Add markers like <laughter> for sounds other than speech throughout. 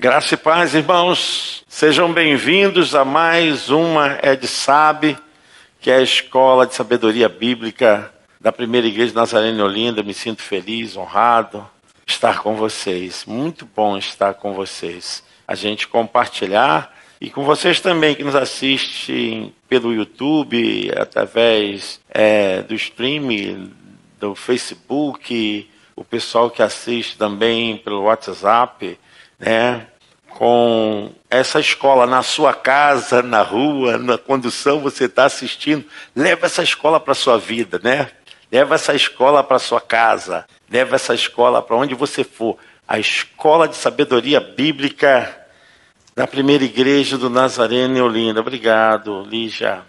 Graça e paz, irmãos. Sejam bem-vindos a mais uma Ed Sabe, que é a escola de sabedoria bíblica da primeira igreja em Olinda. Me sinto feliz, honrado estar com vocês. Muito bom estar com vocês. A gente compartilhar e com vocês também que nos assistem pelo YouTube, através é, do stream, do Facebook, o pessoal que assiste também pelo WhatsApp, né? Com essa escola na sua casa, na rua, na condução, você está assistindo, leva essa escola para sua vida, né? Leva essa escola para sua casa, leva essa escola para onde você for. A escola de sabedoria bíblica da primeira igreja do Nazareno em Olinda. Obrigado, Lígia.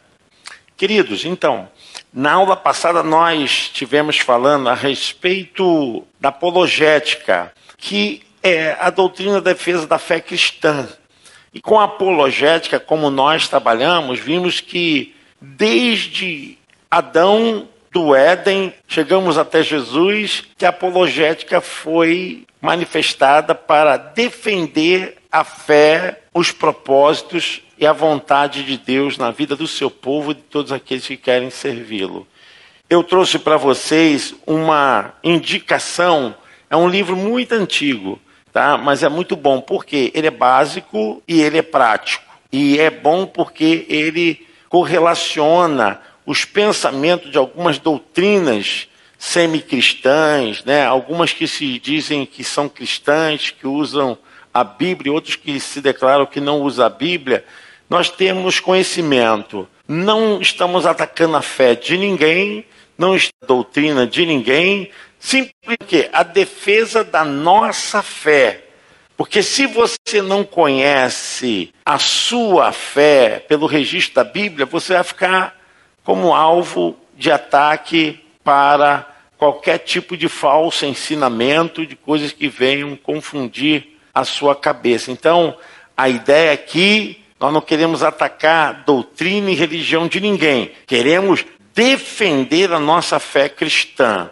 Queridos, então, na aula passada nós tivemos falando a respeito da apologética, que é a doutrina da defesa da fé cristã. E com a apologética, como nós trabalhamos, vimos que desde Adão do Éden, chegamos até Jesus, que a apologética foi manifestada para defender a fé, os propósitos e a vontade de Deus na vida do seu povo e de todos aqueles que querem servi-lo. Eu trouxe para vocês uma indicação, é um livro muito antigo, tá? mas é muito bom porque ele é básico e ele é prático. E é bom porque ele correlaciona os pensamentos de algumas doutrinas semi-cristãs, né? algumas que se dizem que são cristãs, que usam a Bíblia, outros que se declaram que não usam a Bíblia, nós temos conhecimento. Não estamos atacando a fé de ninguém, não está a doutrina de ninguém, simplesmente a defesa da nossa fé. Porque se você não conhece a sua fé pelo registro da Bíblia, você vai ficar como alvo de ataque para qualquer tipo de falso ensinamento, de coisas que venham confundir a sua cabeça. Então, a ideia aqui nós não queremos atacar doutrina e religião de ninguém. Queremos defender a nossa fé cristã.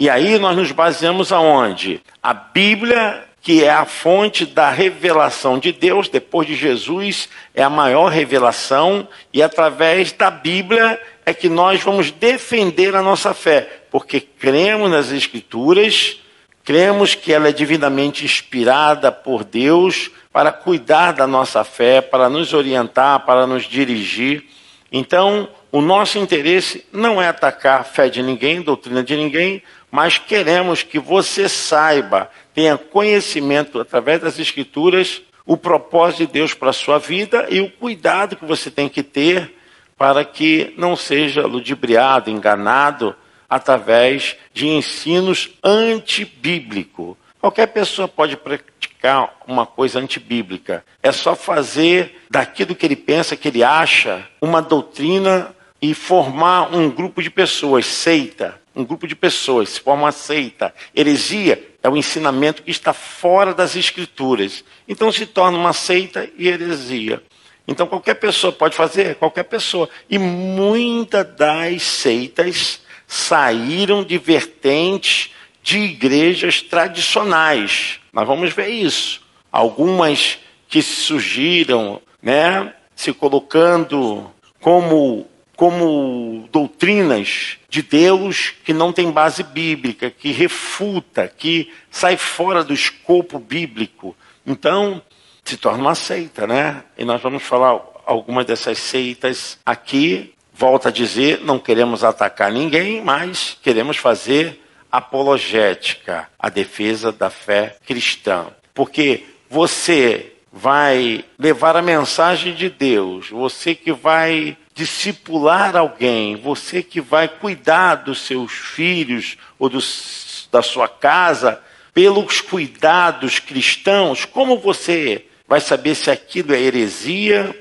E aí nós nos baseamos aonde? A Bíblia, que é a fonte da revelação de Deus, depois de Jesus, é a maior revelação, e através da Bíblia é que nós vamos defender a nossa fé, porque cremos nas Escrituras, cremos que ela é divinamente inspirada por Deus para cuidar da nossa fé, para nos orientar, para nos dirigir. Então, o nosso interesse não é atacar a fé de ninguém, doutrina de ninguém, mas queremos que você saiba, tenha conhecimento através das Escrituras, o propósito de Deus para a sua vida e o cuidado que você tem que ter para que não seja ludibriado, enganado através de ensinos antibíblicos. Qualquer pessoa pode praticar uma coisa antibíblica. É só fazer daquilo que ele pensa, que ele acha, uma doutrina e formar um grupo de pessoas, seita, um grupo de pessoas, se forma uma seita. Heresia é o ensinamento que está fora das escrituras. Então se torna uma seita e heresia. Então qualquer pessoa pode fazer, qualquer pessoa. E muitas das seitas saíram de vertentes de igrejas tradicionais. Nós vamos ver isso. Algumas que surgiram, né, se colocando como como doutrinas de Deus que não tem base bíblica, que refuta, que sai fora do escopo bíblico. Então, se torna uma seita, né? E nós vamos falar algumas dessas seitas aqui. Volto a dizer, não queremos atacar ninguém, mas queremos fazer apologética, a defesa da fé cristã. Porque você vai levar a mensagem de Deus, você que vai discipular alguém, você que vai cuidar dos seus filhos ou dos, da sua casa, pelos cuidados cristãos, como você vai saber se aquilo é heresia,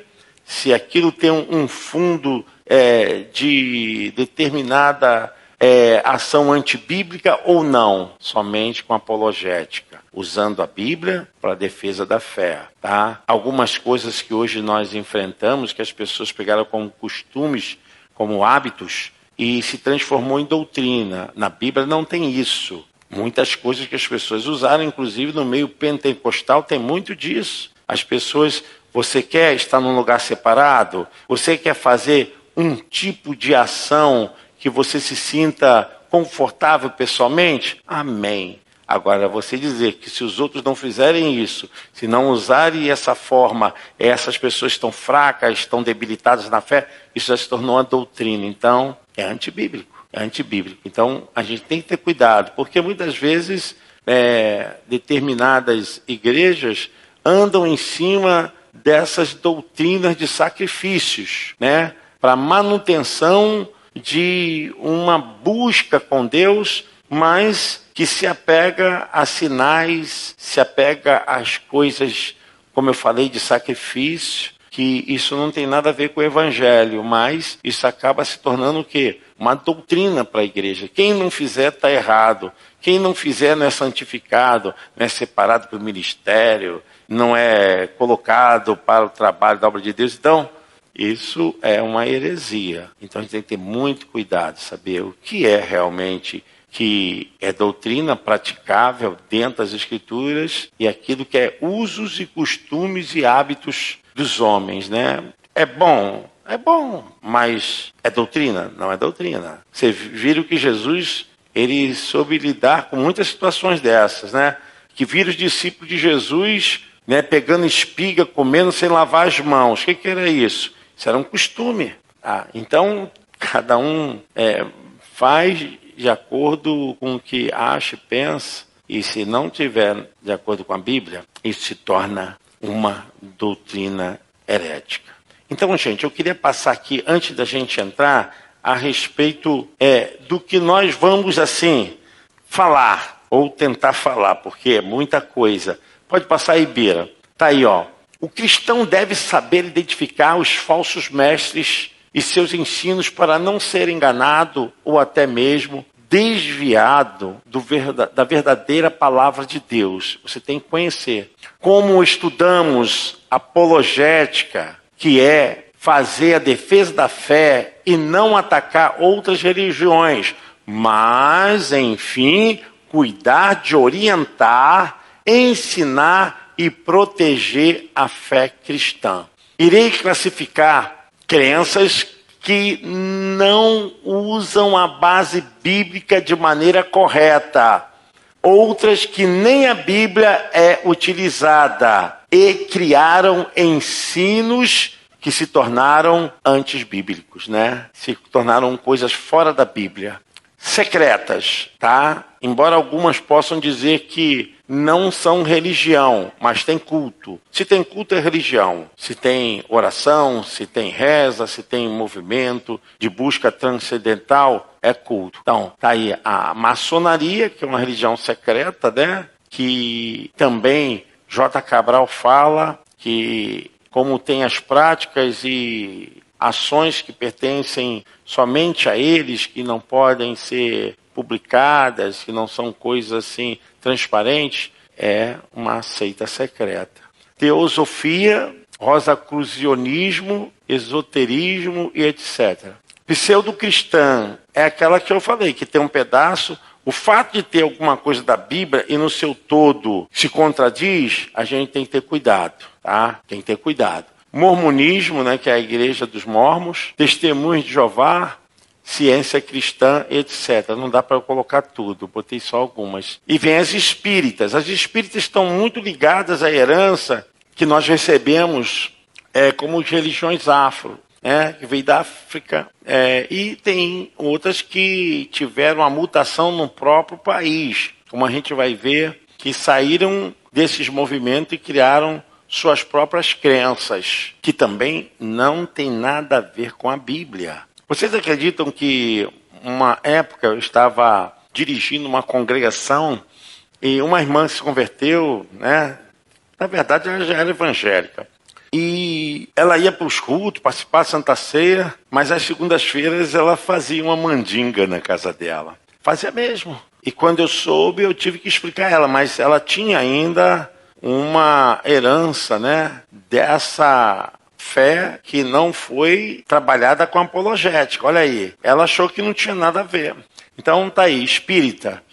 se aquilo tem um, fundo é, de determinada é, ação antibíblica ou não, somente com apologética, usando a Bíblia para defesa da fé. Tá? Algumas coisas que hoje nós enfrentamos, que as pessoas pegaram como costumes, como hábitos, e se transformou em doutrina. Na Bíblia não tem isso. Muitas coisas que as pessoas usaram, inclusive no meio pentecostal, tem muito disso. As pessoas, você quer estar num lugar separado? Você quer fazer um tipo de ação que você se sinta confortável pessoalmente? Amém. Agora, você dizer que se os outros não fizerem isso, se não usarem essa forma, essas pessoas estão fracas, estão debilitadas na fé, isso já se tornou uma doutrina. Então, é antibíblico. É antibíblico. Então, a gente tem que ter cuidado, porque muitas vezes é, determinadas igrejas andam em cima dessas doutrinas de sacrifícios, né? Para manutenção de uma busca com Deus, mas que se apega a sinais, se apega às coisas, como eu falei, de sacrifício, que isso não tem nada a ver com o evangelho, mas isso acaba se tornando o quê? Uma doutrina para a igreja. Quem não fizer está errado. Quem não fizer não é santificado, não é separado para o ministério, não é colocado para o trabalho da obra de Deus. Então, isso é uma heresia. Então a gente tem que ter muito cuidado, saber o que é realmente que é doutrina praticável dentro das Escrituras e aquilo que é usos e costumes e hábitos dos homens, né? É bom, é bom, mas é doutrina? Não é doutrina. Você viram que Jesus ele soube lidar com muitas situações dessas, né? Que viram os discípulos de Jesus, né, pegando espiga, comendo sem lavar as mãos. O que, que era isso? Isso era um costume. Ah, então cada um é, faz de acordo com o que acha e pensa, e se não tiver de acordo com a Bíblia, isso se torna uma doutrina herética. Então, gente, eu queria passar aqui, antes da gente entrar, a respeito é, do que nós vamos, assim, falar, ou tentar falar, porque é muita coisa. Pode passar aí, Bira. Tá aí, ó. O cristão deve saber identificar os falsos mestres e seus ensinos para não ser enganado ou até mesmo desviado da verdadeira palavra de Deus. Você tem que conhecer. Como estudamos apologética, que é fazer a defesa da fé e não atacar outras religiões, mas, enfim, cuidar de orientar, ensinar e proteger a fé cristã. Irei classificar crenças que não usam a base bíblica de maneira correta, outras que nem a Bíblia é utilizada e criaram ensinos que se tornaram antes bíblicos, né? Se tornaram coisas fora da Bíblia secretas, tá? Embora algumas possam dizer que não são religião, mas tem culto. Se tem culto é religião. Se tem oração, se tem reza, se tem movimento de busca transcendental, é culto. Então, tá aí a maçonaria, que é uma religião secreta, né? Que também J. Cabral fala que como tem as práticas e ações que pertencem somente a eles, que não podem ser publicadas, que não são coisas assim transparentes, é uma seita secreta. Teosofia, rosacrucionismo, esoterismo e etc. Pseudo-cristã é aquela que eu falei, que tem um pedaço. O fato de ter alguma coisa da Bíblia e no seu todo se contradiz, a gente tem que ter cuidado, tá? Tem que ter cuidado mormonismo, né, que é a igreja dos mormos, testemunhos de Jeová, ciência cristã, etc. Não dá para eu colocar tudo, botei só algumas. E vem as espíritas. As espíritas estão muito ligadas à herança que nós recebemos é, como religiões afro. É, que veio da África, é, e tem outras que tiveram a mutação no próprio país, como a gente vai ver, que saíram desses movimentos e criaram suas próprias crenças, que também não tem nada a ver com a Bíblia. Vocês acreditam que uma época eu estava dirigindo uma congregação e uma irmã se converteu, né? Na verdade, ela já era evangélica. E ela ia para os cultos, participar da Santa Ceia, mas às segundas-feiras ela fazia uma mandinga na casa dela. Fazia mesmo. E quando eu soube, eu tive que explicar a ela, mas ela tinha ainda uma herança, né, dessa fé que não foi trabalhada com apologética. Olha aí, ela achou que não tinha nada a ver. Então tá aí, espírita.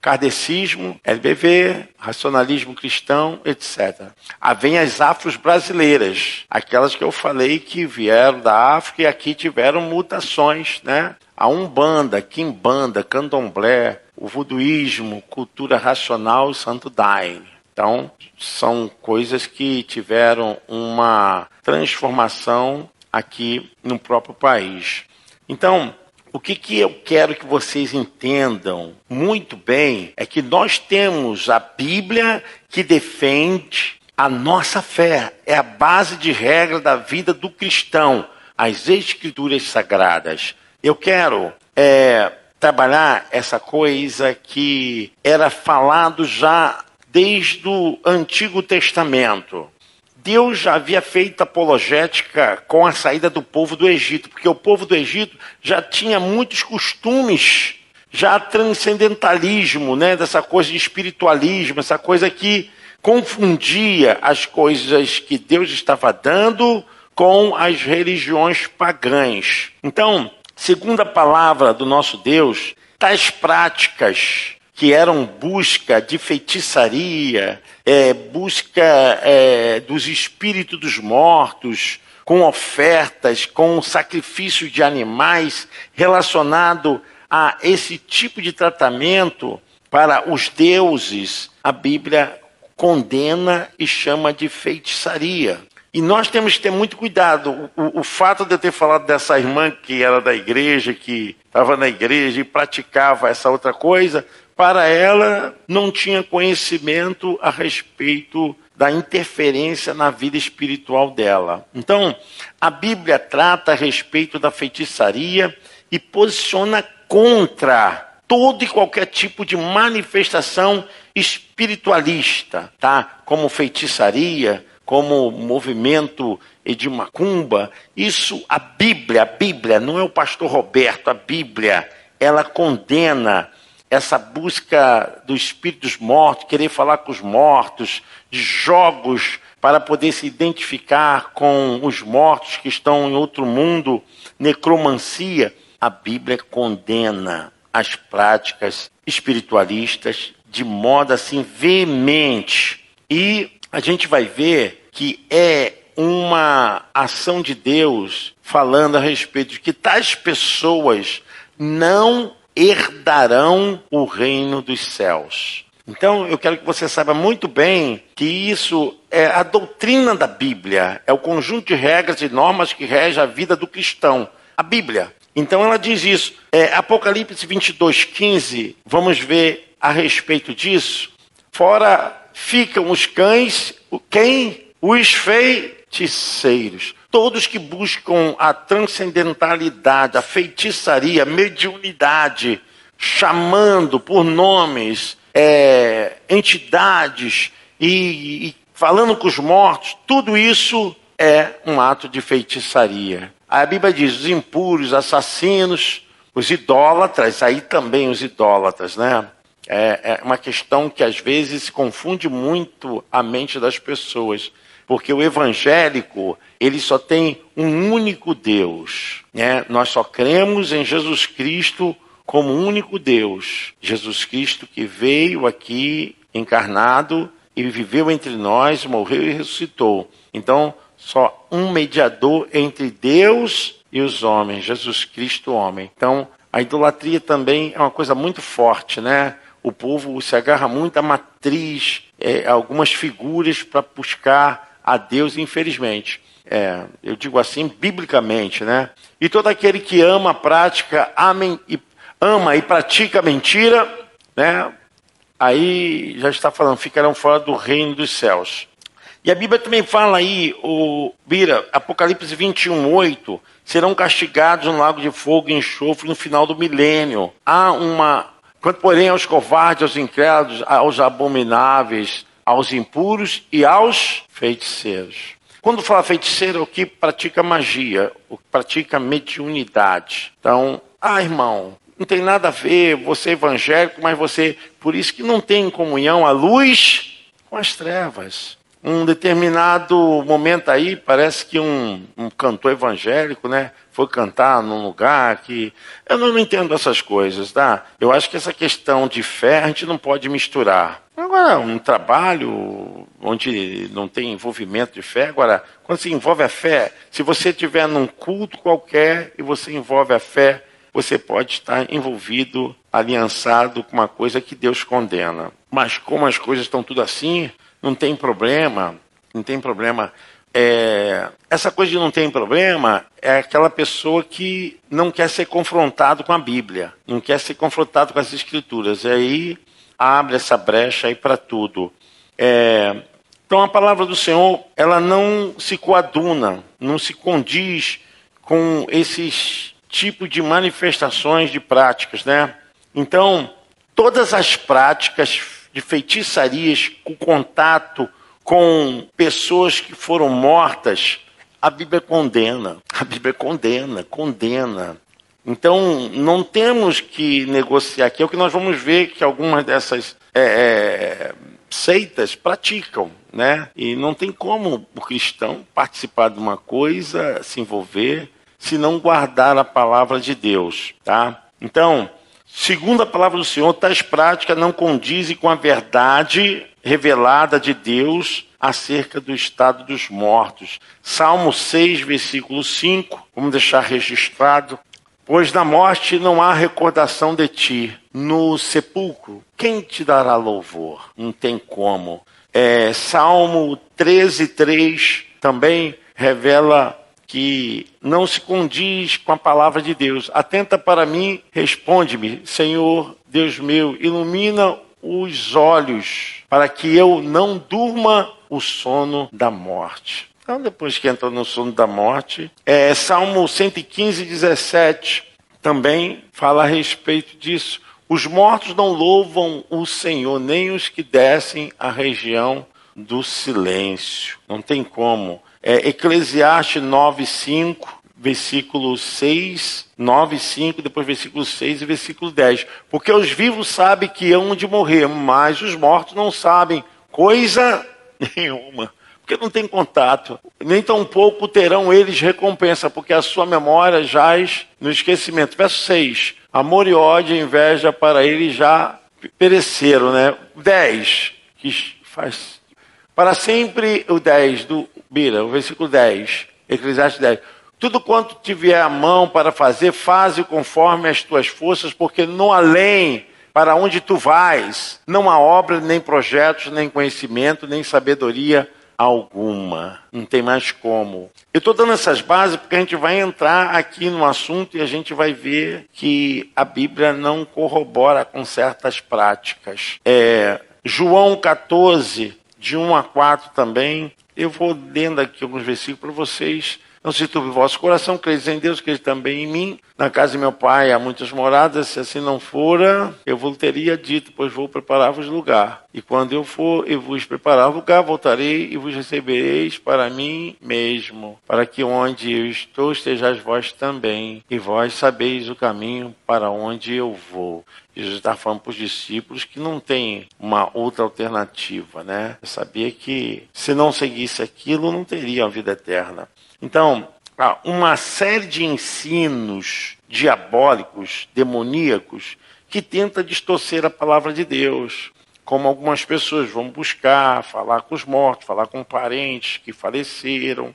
kardecismo, LBV, racionalismo cristão, etc. Aí vem as afros brasileiras, aquelas que eu falei que vieram da África e aqui tiveram mutações, né? A Umbanda, Quimbanda, Candomblé, o voduísmo, cultura racional e santo daime. Então, são coisas que tiveram uma transformação aqui no próprio país. Então, o que, que eu quero que vocês entendam muito bem é que nós temos a Bíblia que defende a nossa fé, é a base de regra da vida do cristão, as Escrituras Sagradas. Eu quero é, trabalhar essa coisa que era falado já desde o Antigo Testamento. Deus já havia feito apologética com a saída do povo do Egito, porque o povo do Egito já tinha muitos costumes, já transcendentalismo, né, dessa coisa de espiritualismo, essa coisa que confundia as coisas que Deus estava dando com as religiões pagãs. Então, segundo a palavra do nosso Deus, tais práticas que eram busca de feitiçaria, é, busca é, dos espíritos dos mortos, com ofertas, com sacrifício de animais, relacionado a esse tipo de tratamento para os deuses, a Bíblia condena e chama de feitiçaria. E nós temos que ter muito cuidado. O, o, fato de eu ter falado dessa irmã que era da igreja, que estava na igreja e praticava essa outra coisa, para ela não tinha conhecimento a respeito da interferência na vida espiritual dela. Então, a Bíblia trata a respeito da feitiçaria e posiciona contra todo e qualquer tipo de manifestação espiritualista, tá? Como feitiçaria, como movimento de macumba. Isso a Bíblia, a Bíblia, não é o pastor Roberto, a Bíblia, ela condena essa busca dos espíritos mortos, querer falar com os mortos, de jogos para poder se identificar com os mortos que estão em outro mundo, necromancia, a Bíblia condena as práticas espiritualistas de modo assim veemente. E a gente vai ver que é uma ação de Deus falando a respeito de que tais pessoas não herdarão o reino dos céus. Então, eu quero que você saiba muito bem que isso é a doutrina da Bíblia, é o conjunto de regras e normas que rege a vida do cristão. A Bíblia. Então, ela diz isso. É, Apocalipse 22, 15, vamos ver a respeito disso. Fora ficam os cães, quem? Os feiticeiros todos que buscam a transcendentalidade, a feitiçaria, a mediunidade, chamando por nomes, é, entidades e, e falando com os mortos, tudo isso é um ato de feitiçaria. A Bíblia diz: os impuros, assassinos, os idólatras, aí também os idólatras, né? É, é uma questão que às vezes confunde muito a mente das pessoas. Porque o evangélico, ele só tem um único Deus. Né? Nós só cremos em Jesus Cristo como único Deus. Jesus Cristo que veio aqui encarnado e viveu entre nós, morreu e ressuscitou. Então, só um mediador entre Deus e os homens, Jesus Cristo, homem. Então, a idolatria também é uma coisa muito forte, né? O povo se agarra muito à matriz, é, algumas figuras para buscar a Deus, infelizmente. É, eu digo assim, biblicamente, né? E todo aquele que ama, prática, amem e, ama e pratica mentira, né? Aí já está falando, ficarão fora do reino dos céus. E a Bíblia também fala aí, o Bira, Apocalipse 21, 8, serão castigados no lago de fogo e enxofre no final do milênio. Há uma. Quanto, porém, aos covardes, aos incrédulos, aos abomináveis, aos impuros e aos feiticeiros. Quando fala feiticeiro, é o que pratica magia, o que pratica mediunidade. Então, ah, irmão, não tem nada a ver, você é evangélico, mas você, por isso que não tem comunhão a luz com as trevas. Um determinado momento aí, parece que um, um cantor evangélico, né, foi cantar num lugar que. Eu não entendo essas coisas, tá? Eu acho que essa questão de fé a gente não pode misturar. Agora, um trabalho onde não tem envolvimento de fé, agora, quando se envolve a fé, se você estiver num culto qualquer e você envolve a fé, você pode estar envolvido, aliançado com uma coisa que Deus condena. Mas como as coisas estão tudo assim, não tem problema, não tem problema. É, essa coisa de não tem problema é aquela pessoa que não quer ser confrontado com a Bíblia, não quer ser confrontado com as Escrituras. E aí abre essa brecha aí para tudo. É, então a palavra do Senhor, ela não se coaduna, não se condiz com esses tipos de manifestações de práticas, né? Então, todas as práticas de feitiçarias com contato com pessoas que foram mortas, a Bíblia condena. A Bíblia condena, condena. Então, não temos que negociar aqui. É o que nós vamos ver que algumas dessas é, é, seitas praticam, né? E não tem como o cristão participar de uma coisa, se envolver, se não guardar a palavra de Deus, tá? Então, segundo a palavra do Senhor, tais práticas não condizem com a verdade revelada de Deus acerca do estado dos mortos. Salmo 6, versículo 5, vamos deixar registrado. Pois na morte não há recordação de ti. No sepulcro, quem te dará louvor? Não tem como. É, Salmo 13, 3 também revela que não se condiz com a palavra de Deus. Atenta para mim, responde-me, Senhor, Deus meu, ilumina os olhos, para que eu não durma o sono da morte. Então, depois que entra no sono da morte, é, Salmo 115, 17 também fala a respeito disso. Os mortos não louvam o Senhor, nem os que descem a região do silêncio. Não tem como. É, Eclesiastes 9, 5 versículo 6, 9, 5, depois versículo 6 e versículo 10. Porque os vivos sabem que hão de morrer, mas os mortos não sabem coisa nenhuma. Porque não tem contato. Nem tampouco terão eles recompensa, porque a sua memória jaz no esquecimento. Verso 6. Amor e ódio e inveja para eles já pereceram, né? 10. Que faz. Para sempre o 10 do Bira, o versículo 10. Eclesiastes 10 tudo quanto tiver a mão para fazer, faze conforme as tuas forças, porque no além, para onde tu vais, não há obra, nem projetos, nem conhecimento, nem sabedoria alguma. Não tem mais como. Eu estou dando essas bases porque a gente vai entrar aqui no assunto e a gente vai ver que a Bíblia não corrobora com certas práticas. É, João 14, de 1 a 4 também. Eu vou lendo aqui alguns versículos para vocês não se turbe o vosso coração, credes em Deus, credes também em mim. Na casa de meu pai há muitas moradas, se assim não fora, eu vos teria dito, pois vou preparar-vos lugar. E quando eu for e vos preparar lugar, voltarei e vos recebereis para mim mesmo, para que onde eu estou estejais vós também, e vós sabeis o caminho para onde eu vou. Jesus está falando para os discípulos que não tem uma outra alternativa, né? Eu sabia que se não seguisse aquilo, não teria a vida eterna. Então, há uma série de ensinos diabólicos, demoníacos, que tenta distorcer a palavra de Deus. Como algumas pessoas vão buscar, falar com os mortos, falar com parentes que faleceram,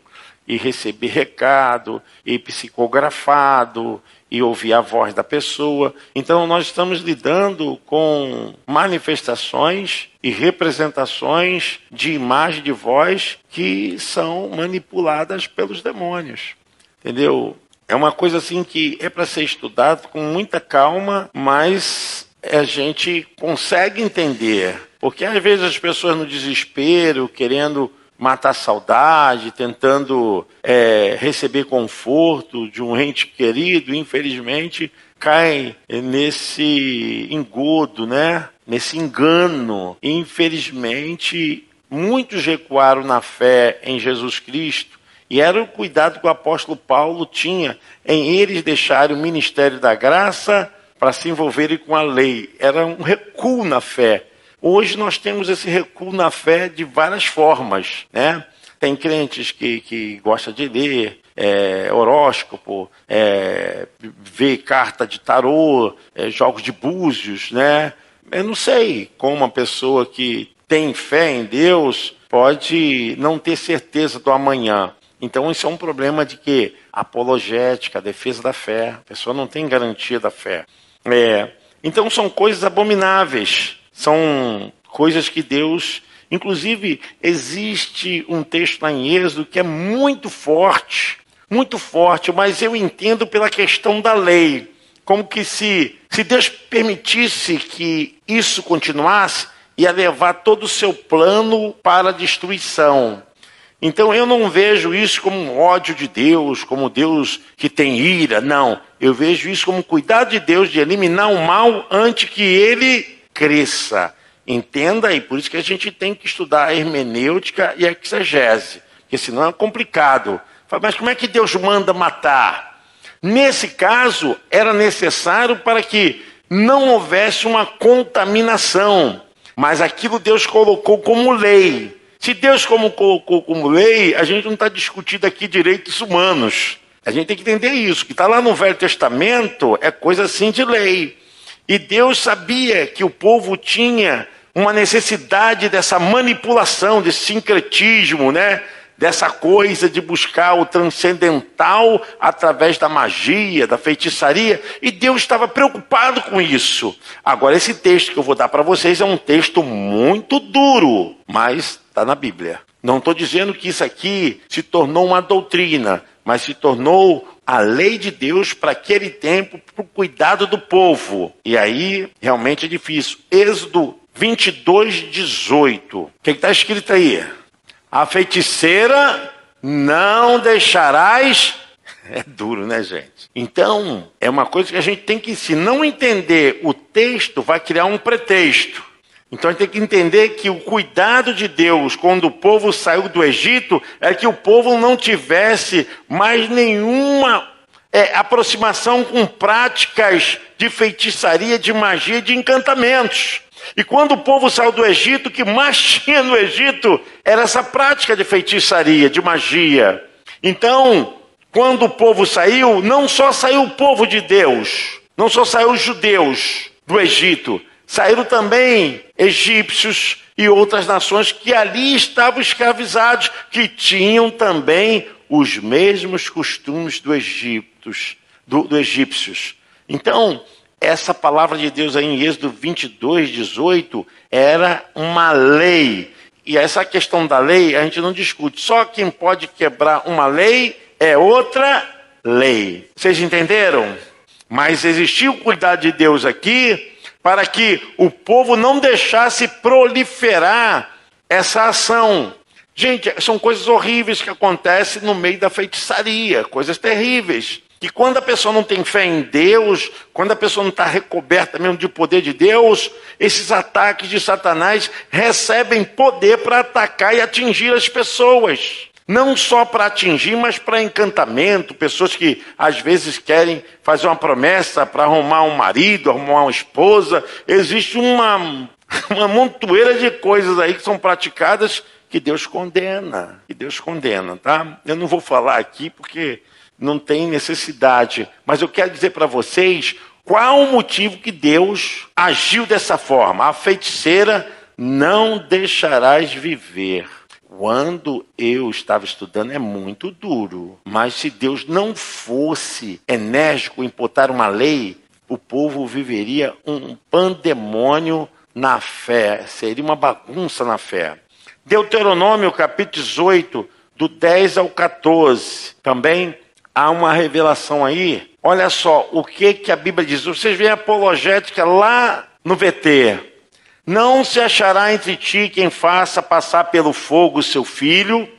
e receber recado, e psicografado, e ouvir a voz da pessoa. Então, nós estamos lidando com manifestações e representações de imagem de voz que são manipuladas pelos demônios. Entendeu? É uma coisa assim que é para ser estudado com muita calma, mas a gente consegue entender. Porque às vezes as pessoas no desespero, querendo matar saudade, tentando é, receber conforto de um ente querido, infelizmente cai nesse engodo, né? Nesse engano. Infelizmente, muitos recuaram na fé em Jesus Cristo e era o cuidado que o apóstolo Paulo tinha em eles deixarem o ministério da graça para se envolverem com a lei. Era um recuo na fé. Hoje nós temos esse recuo na fé de várias formas, né? Tem crentes que, que gostam de ler é, horóscopo, é, ver carta de tarô, é, jogos de búzios, né? Eu não sei como uma pessoa que tem fé em Deus pode não ter certeza do amanhã. Então isso é um problema de que apologética, defesa da fé, a pessoa não tem garantia da fé. É, então são coisas abomináveis, são coisas que Deus, inclusive existe um texto lá em Êxodo que é muito forte, muito forte, mas eu entendo pela questão da lei, como que se se Deus permitisse que isso continuasse, ia levar todo o seu plano para a destruição. Então eu não vejo isso como um ódio de Deus, como Deus que tem ira, não. Eu vejo isso como um cuidado de Deus de eliminar o mal antes que ele cresça. Entenda? E por isso que a gente tem que estudar a hermenêutica e a exegese, porque senão é complicado. Mas como é que Deus manda matar? Nesse caso, era necessário para que não houvesse uma contaminação, mas aquilo Deus colocou como lei. Se Deus como colocou como lei, a gente não está discutindo aqui direitos humanos. A gente tem que entender isso. O que está lá no Velho Testamento é coisa assim de lei. E Deus sabia que o povo tinha uma necessidade dessa manipulação, desse sincretismo, né? dessa coisa de buscar o transcendental através da magia, da feitiçaria, e Deus estava preocupado com isso. Agora, esse texto que eu vou dar para vocês é um texto muito duro, mas está na Bíblia. Não estou dizendo que isso aqui se tornou uma doutrina, mas se tornou a lei de Deus para aquele tempo, para o cuidado do povo. E aí, realmente é difícil. Êxodo 22, 18. O que está escrito aí? A feiticeira não deixarás. <laughs> É duro, né, gente? Então, é uma coisa que a gente tem que, se não entender o texto, vai criar um pretexto. Então a gente tem que entender que o cuidado de Deus quando o povo saiu do Egito é que o povo não tivesse mais nenhuma é, aproximação com práticas de feitiçaria, de magia, de encantamentos. E quando o povo saiu do Egito, o que mais <laughs> tinha no Egito era essa prática de feitiçaria, de magia. Então, quando o povo saiu, não só saiu o povo de Deus, não só saiu os judeus do Egito, saíram também egípcios e outras nações que ali estavam escravizados, que tinham também os mesmos costumes do, Egiptos, do, do egípcios. Então, essa palavra de Deus aí em Êxodo 22, 18, era uma lei. E essa questão da lei a gente não discute. Só quem pode quebrar uma lei é outra lei. Vocês entenderam? Mas existiu o cuidado de Deus aqui para que o povo não deixasse proliferar essa ação. Gente, são coisas horríveis que acontecem no meio da feitiçaria, coisas terríveis. Que quando a pessoa não tem fé em Deus, quando a pessoa não está recoberta mesmo de poder de Deus, esses ataques de Satanás recebem poder para atacar e atingir as pessoas. Não só para atingir, mas para encantamento. Pessoas que às vezes querem fazer uma promessa para arrumar um marido, arrumar uma esposa. Existe uma, uma montoeira de coisas aí que são praticadas que Deus condena. Que Deus condena, tá? Eu não vou falar aqui porque não tem necessidade. Mas eu quero dizer para vocês qual o motivo que Deus agiu dessa forma. A feiticeira não deixarás viver. Quando eu estava estudando é muito duro, mas se Deus não fosse enérgico em botar uma lei, o povo viveria um pandemônio na fé, seria uma bagunça na fé. Deuteronômio capítulo 18, do 10 ao 14, também há uma revelação aí. Olha só o que, que a Bíblia diz. Vocês veem a apologética lá no VT. Não se achará entre ti quem faça passar pelo fogo seu filho,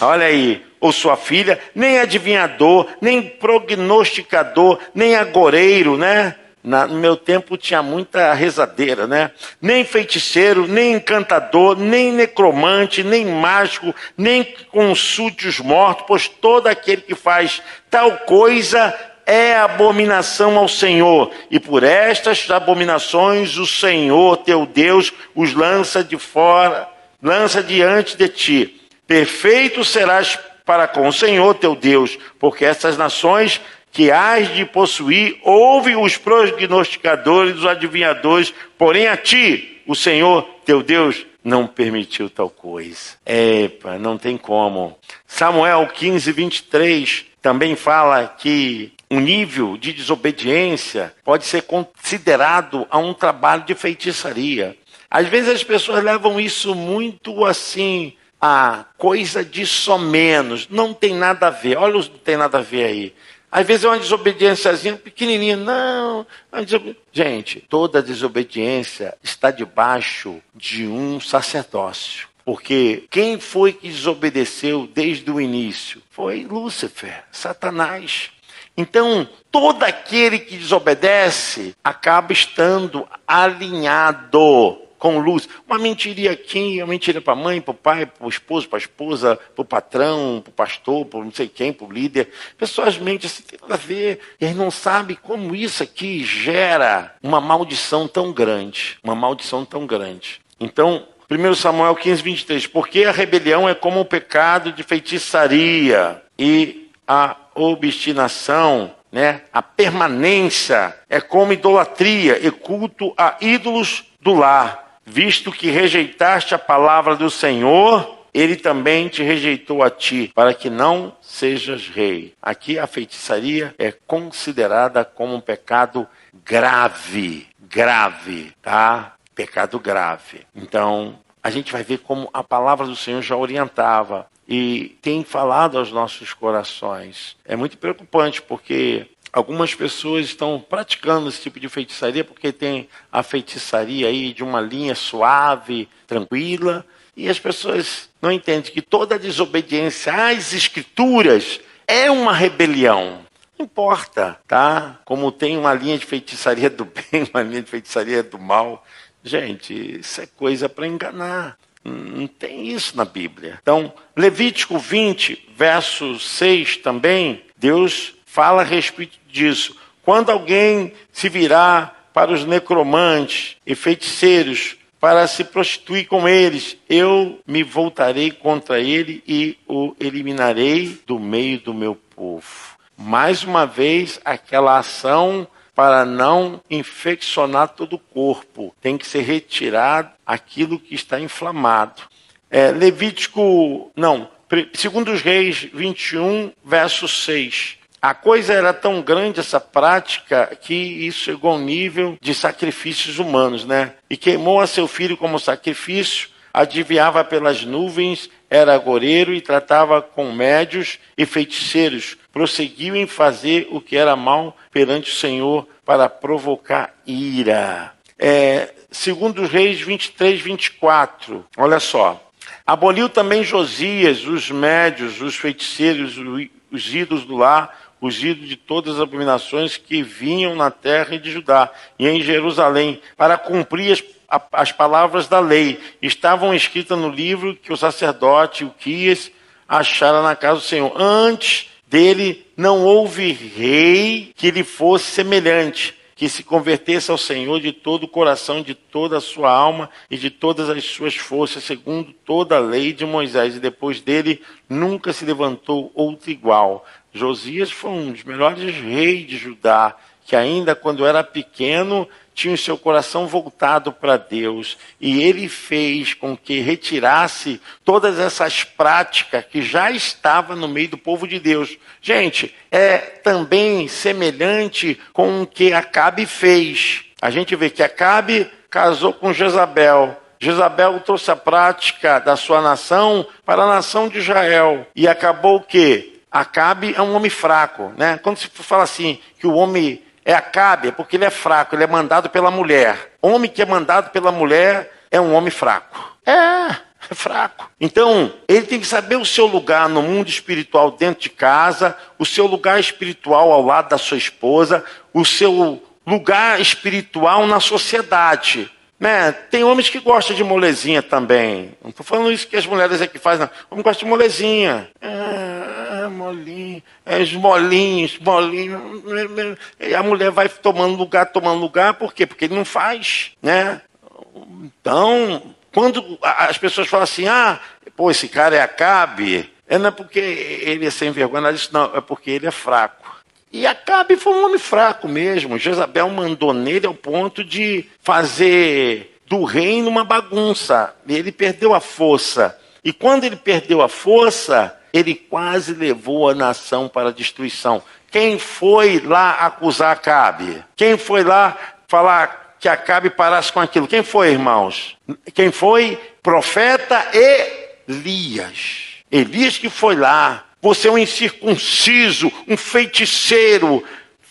olha aí, ou sua filha, nem adivinhador, nem prognosticador, nem agoreiro, né? Na, no meu tempo tinha muita rezadeira, né? Nem feiticeiro, nem encantador, nem necromante, nem mágico, nem consulte os mortos, pois todo aquele que faz tal coisa é abominação ao Senhor, e por estas abominações o Senhor teu Deus os lança de fora, lança diante de ti. Perfeito serás para com o Senhor teu Deus, porque essas nações que hás de possuir, ouve os prognosticadores, os adivinhadores, porém a ti, o Senhor teu Deus, não permitiu tal coisa. Epa, não tem como. Samuel 15, 23 também fala que um nível de desobediência pode ser considerado a um trabalho de feitiçaria. Às vezes as pessoas levam isso muito assim, a coisa de só menos, não tem nada a ver. Olha, não tem nada a ver aí. Às vezes é uma desobediênciazinha pequenininha. Não. Gente, toda desobediência está debaixo de um sacerdócio. Porque quem foi que desobedeceu desde o início? Foi Lúcifer, Satanás. Então, todo aquele que desobedece acaba estando alinhado com luz. Uma mentiria aqui, uma mentira para a mãe, para o pai, para o esposo, para a esposa, para o patrão, para o pastor, para não sei quem, para o líder. Pessoas mentem assim, tem nada a ver. E eles não sabem como isso aqui gera uma maldição tão grande. Uma maldição tão grande. Então, 1 Samuel 15, 23. Porque a rebelião é como o pecado de feitiçaria e a obstinação, né? A permanência é como idolatria e culto a ídolos do lar, visto que rejeitaste a palavra do Senhor, ele também te rejeitou a ti, para que não sejas rei. Aqui a feitiçaria é considerada como um pecado grave, grave, tá? Pecado grave. Então, a gente vai ver como a palavra do Senhor já orientava e tem falado aos nossos corações. É muito preocupante porque algumas pessoas estão praticando esse tipo de feitiçaria porque tem a feitiçaria aí de uma linha suave, tranquila, e as pessoas não entendem que toda desobediência às escrituras é uma rebelião. Não importa, tá? Como tem uma linha de feitiçaria do bem, <laughs> uma linha de feitiçaria do mal. Gente, isso é coisa para enganar. Não tem isso na Bíblia. Então, Levítico 20, verso 6 também, Deus fala a respeito disso. Quando alguém se virar para os necromantes e feiticeiros para se prostituir com eles, eu me voltarei contra ele e o eliminarei do meio do meu povo. Mais uma vez, aquela ação para não infeccionar todo o corpo. Tem que ser retirado aquilo que está inflamado. É, Levítico, não, segundo os reis 21, verso 6. A coisa era tão grande essa prática que isso chegou ao nível de sacrifícios humanos, né? E queimou a seu filho como sacrifício, adivinhava pelas nuvens, era agoreiro e tratava com médios e feiticeiros. Prosseguiu em fazer o que era mal perante o Senhor para provocar ira. É, segundo os reis 23, 24, olha só. Aboliu também Josias, os médios, os feiticeiros, os ídolos do lar, os ídolos de todas as abominações que vinham na terra de Judá e em Jerusalém, para cumprir as as palavras da lei estavam escritas no livro que o sacerdote Uquias achara na casa do Senhor. Antes dele não houve rei que lhe fosse semelhante, que se convertesse ao Senhor de todo o coração, de toda a sua alma e de todas as suas forças, segundo toda a lei de Moisés. E depois dele nunca se levantou outro igual. Josias foi um dos melhores reis de Judá, que ainda quando era pequeno tinha o seu coração voltado para Deus e ele fez com que retirasse todas essas práticas que já estavam no meio do povo de Deus. Gente, é também semelhante com o que Acabe fez. A gente vê que Acabe casou com Jezabel. Jezabel trouxe a prática da sua nação para a nação de Israel. E acabou o quê? Acabe é um homem fraco, né? Quando se fala assim que o homem é Acabe, é porque ele é fraco, ele é mandado pela mulher. Homem que é mandado pela mulher é um homem fraco. É, é fraco. Então, ele tem que saber o seu lugar no mundo espiritual dentro de casa, o seu lugar espiritual ao lado da sua esposa, o seu lugar espiritual na sociedade. Né? Tem homens que gostam de molezinha também. Não estou falando isso que as mulheres é que fazem, não. Homem gosta de molezinha. É, esmolinha, é esmolinha. E a mulher vai tomando lugar, tomando lugar, por quê? Porque ele não faz, né? Então, quando as pessoas falam assim, ah, pô, esse cara é Acabe, é não é porque ele é sem vergonha, não, é porque ele é fraco. E Acabe foi um homem fraco mesmo. Jezabel mandou nele ao ponto de fazer do reino uma bagunça. Ele perdeu a força. E quando ele perdeu a força, ele quase levou a nação para a destruição. Quem foi lá acusar Acabe? Quem foi lá falar que Acabe parasse com aquilo? Quem foi, irmãos? Quem foi? Profeta Elias. Elias que foi lá. Você é um incircunciso, um feiticeiro,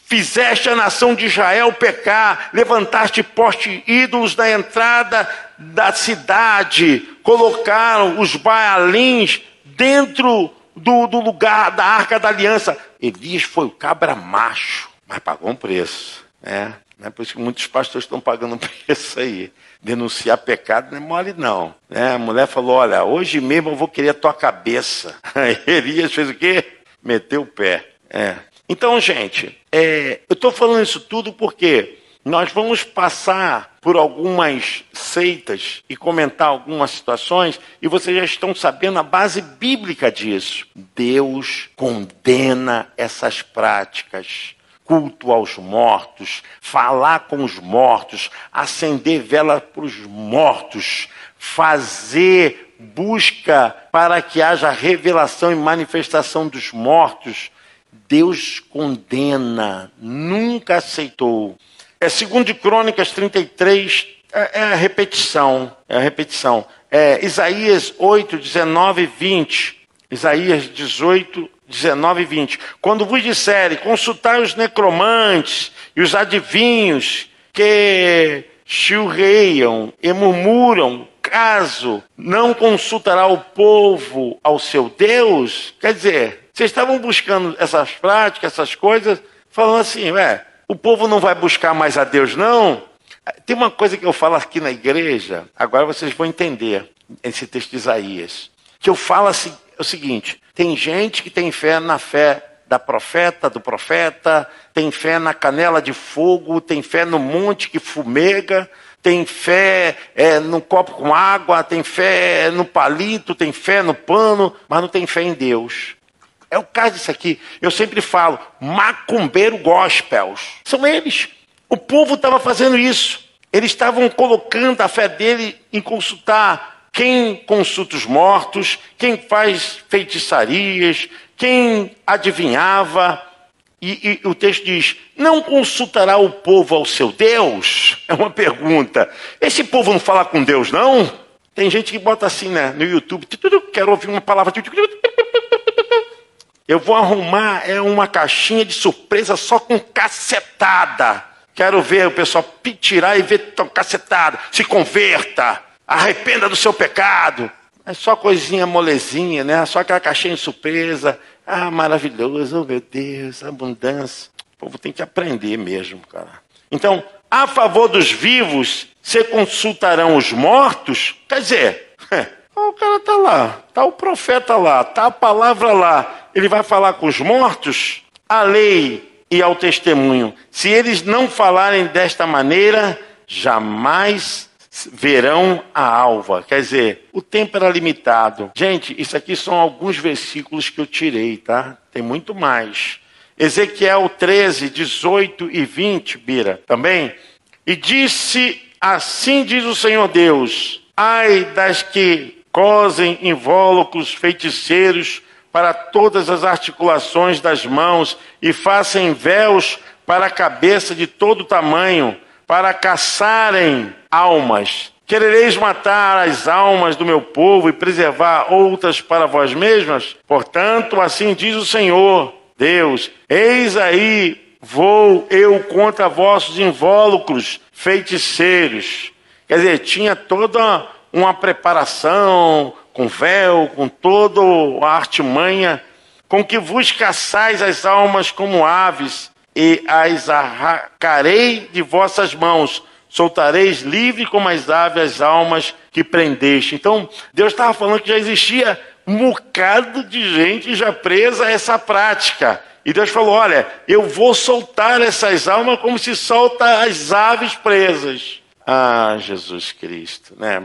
fizeste a nação de Israel pecar, levantaste poste ídolos na entrada da cidade, colocaram os baalins dentro do, do, lugar da arca da aliança. Elias foi o cabra macho, mas pagou um preço. Né? É por isso que muitos pastores estão pagando <laughs> preço aí. Denunciar pecado não é mole, não. Né? A mulher falou: Olha, hoje mesmo eu vou querer a tua cabeça. <laughs> Elias fez o quê? Meteu o pé. É. Então, gente, é, eu estou falando isso tudo porque nós vamos passar por algumas seitas e comentar algumas situações, e vocês já estão sabendo a base bíblica disso. Deus condena essas práticas. Culto aos mortos, falar com os mortos, acender vela para os mortos, fazer busca para que haja revelação e manifestação dos mortos, Deus condena, nunca aceitou. É segundo de Crônicas 33, é, é a repetição, é a repetição. É Isaías 8, 19 e 20. Isaías 18, 19 e 20. Quando vos disserem, consultai os necromantes e os adivinhos que chilreiam e murmuram, caso não consultará o povo ao seu Deus, quer dizer, vocês estavam buscando essas práticas, essas coisas, falando assim, ué, o povo não vai buscar mais a Deus, não? Tem uma coisa que eu falo aqui na igreja, agora vocês vão entender esse texto de Isaías. Que eu falo assim, é o seguinte: tem gente que tem fé na fé da profeta, do profeta, tem fé na canela de fogo, tem fé no monte que fumega, tem fé é, no copo com água, tem fé no palito, tem fé no pano, mas não tem fé em Deus. É o caso disso aqui. Eu sempre falo, macumbeiro gospels. São eles. O povo estava fazendo isso. Eles estavam colocando a fé dele em consultar quem consulta os mortos, quem faz feitiçarias, quem adivinhava. E, e, o texto diz: Não consultará o povo ao seu Deus? É uma pergunta. Esse povo não fala com Deus, não? Tem gente que bota assim né, no YouTube: Quero ouvir uma palavra. Eu vou arrumar é uma caixinha de surpresa só com cacetada. Quero ver o pessoal tirar e ver cacetada. Se converta, arrependa do seu pecado. É só coisinha molezinha, né? Só aquela caixinha de surpresa. Ah, maravilhoso, oh meu Deus, abundância. O povo tem que aprender mesmo, cara. Então, a favor dos vivos, se consultarão os mortos? Quer dizer, <laughs> o cara tá lá, tá o profeta lá, tá a palavra lá ele vai falar com os mortos, à lei e ao testemunho. Se eles não falarem desta maneira, jamais verão a alva. Quer dizer, o tempo era limitado. Gente, isso aqui são alguns versículos que eu tirei, tá? Tem muito mais. Ezequiel 13, 18 e 20, Bira, também. E disse: Assim diz o Senhor Deus: Ai das que cosem invólucros feiticeiros para todas as articulações das mãos e façam véus para a cabeça de todo tamanho, para caçarem almas. Querereis matar as almas do meu povo e preservar outras para vós mesmas? Portanto, assim diz o Senhor, Deus: Eis aí vou eu contra vossos invólucros feiticeiros. Quer dizer, tinha toda uma preparação, com véu, com toda a artimanha, com que vos caçais as almas como aves, e as arrancarei de vossas mãos, soltareis livre como as aves as almas que prendeste. Então, Deus estava falando que já existia um bocado de gente já presa a essa prática. E Deus falou: Olha, eu vou soltar essas almas como se solta as aves presas. Ah, Jesus Cristo, né?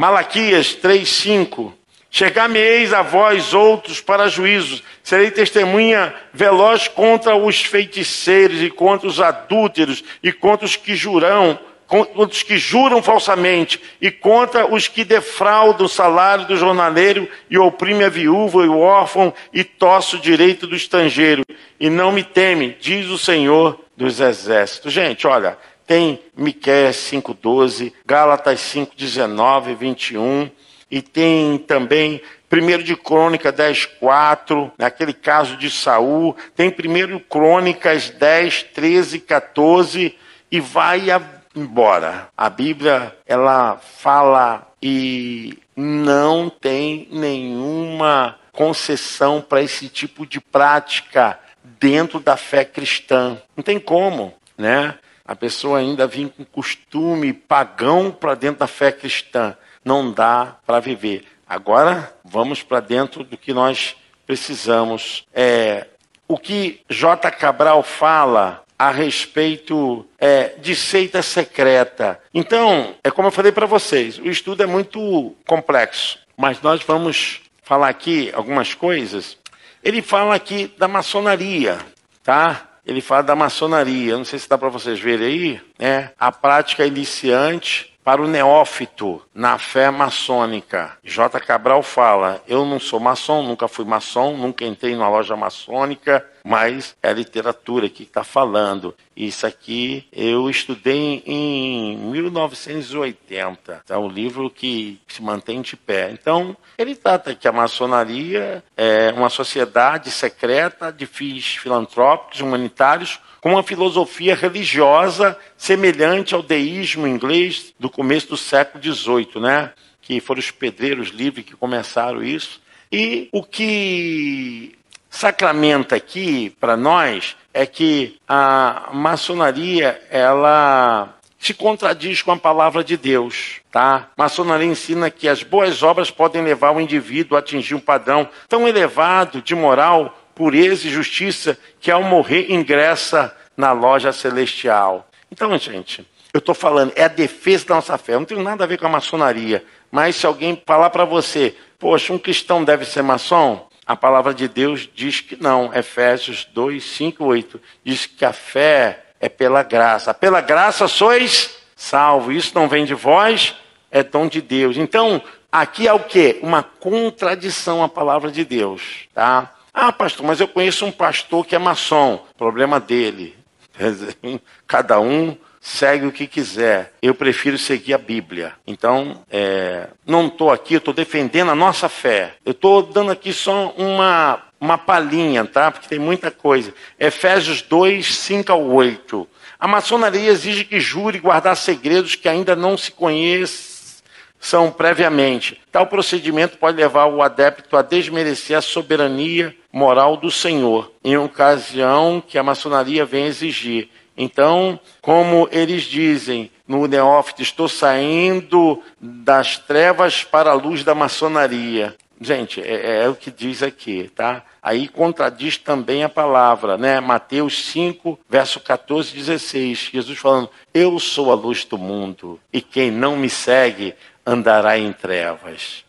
Malaquias 3:5 Chegar-me-eis a vós outros para juízos, serei testemunha veloz contra os feiticeiros e contra os adúlteros e contra os que juram, contra os que juram falsamente e contra os que defraudam o salário do jornaleiro e oprime a viúva e o órfão e tosse o direito do estrangeiro. E não me teme, diz o Senhor dos exércitos. Gente, olha, tem Miqueias 5:12, Gálatas 5:19, 21, e tem também primeiro de Crônica 10, 4, naquele caso de Saul, tem primeiro Crônicas 10, 13, 14 e vai embora. A Bíblia, ela fala e não tem nenhuma concessão para esse tipo de prática dentro da fé cristã. Não tem como, né? A pessoa ainda vem com costume pagão para dentro da fé cristã não dá para viver. Agora vamos para dentro do que nós precisamos. É, o que J. Cabral fala a respeito é, de seita secreta. Então, é como eu falei para vocês, o estudo é muito complexo, mas nós vamos falar aqui algumas coisas. Ele fala aqui da maçonaria, tá? Ele fala da maçonaria. Não sei se dá para vocês verem aí, né? A prática iniciante para o neófito na fé maçônica. J. Cabral fala: Eu não sou maçom, nunca fui maçom, nunca entrei numa loja maçônica, mas é a literatura que está falando. Isso aqui eu estudei em 1980. É um livro que se mantém de pé. Então, ele trata que a maçonaria é uma sociedade secreta de fins filantrópicos, humanitários, com uma filosofia religiosa semelhante ao deísmo inglês do começo do século XVIII, né? que foram os pedreiros livres que começaram isso. E o que sacramenta aqui para nós é que a maçonaria ela se contradiz com a palavra de Deus, tá? Maçonaria ensina que as boas obras podem levar o indivíduo a atingir um padrão tão elevado de moral pureza e justiça que ao morrer ingressa na loja celestial. Então, gente, eu estou falando, é a defesa da nossa fé. Eu não tem nada a ver com a maçonaria. Mas se alguém falar para você, poxa, um cristão deve ser maçom? A palavra de Deus diz que não. Efésios 2, 5, 8. Diz que a fé é pela graça. Pela graça sois salvos. Isso não vem de vós, é dom de Deus. Então, aqui é o que? Uma contradição à palavra de Deus. Tá? Ah, pastor, mas eu conheço um pastor que é maçom. Problema dele. <laughs> Cada um segue o que quiser. Eu prefiro seguir a Bíblia. Então, é, não estou aqui, estou defendendo a nossa fé. Eu estou dando aqui só uma, uma palhinha, tá? Porque tem muita coisa. Efésios 2, 5 ao 8. A maçonaria exige que jure guardar segredos que ainda não se conhecem são previamente. Tal procedimento pode levar o adepto a desmerecer a soberania moral do Senhor, em ocasião que a maçonaria vem exigir. Então, como eles dizem no Neófito, estou saindo das trevas para a luz da maçonaria. Gente, é, é, o que diz aqui, tá? Aí contradiz também a palavra, né? Mateus 5, verso 14 e 16. Jesus falando: Eu sou a luz do mundo, e quem não me segue andará em trevas.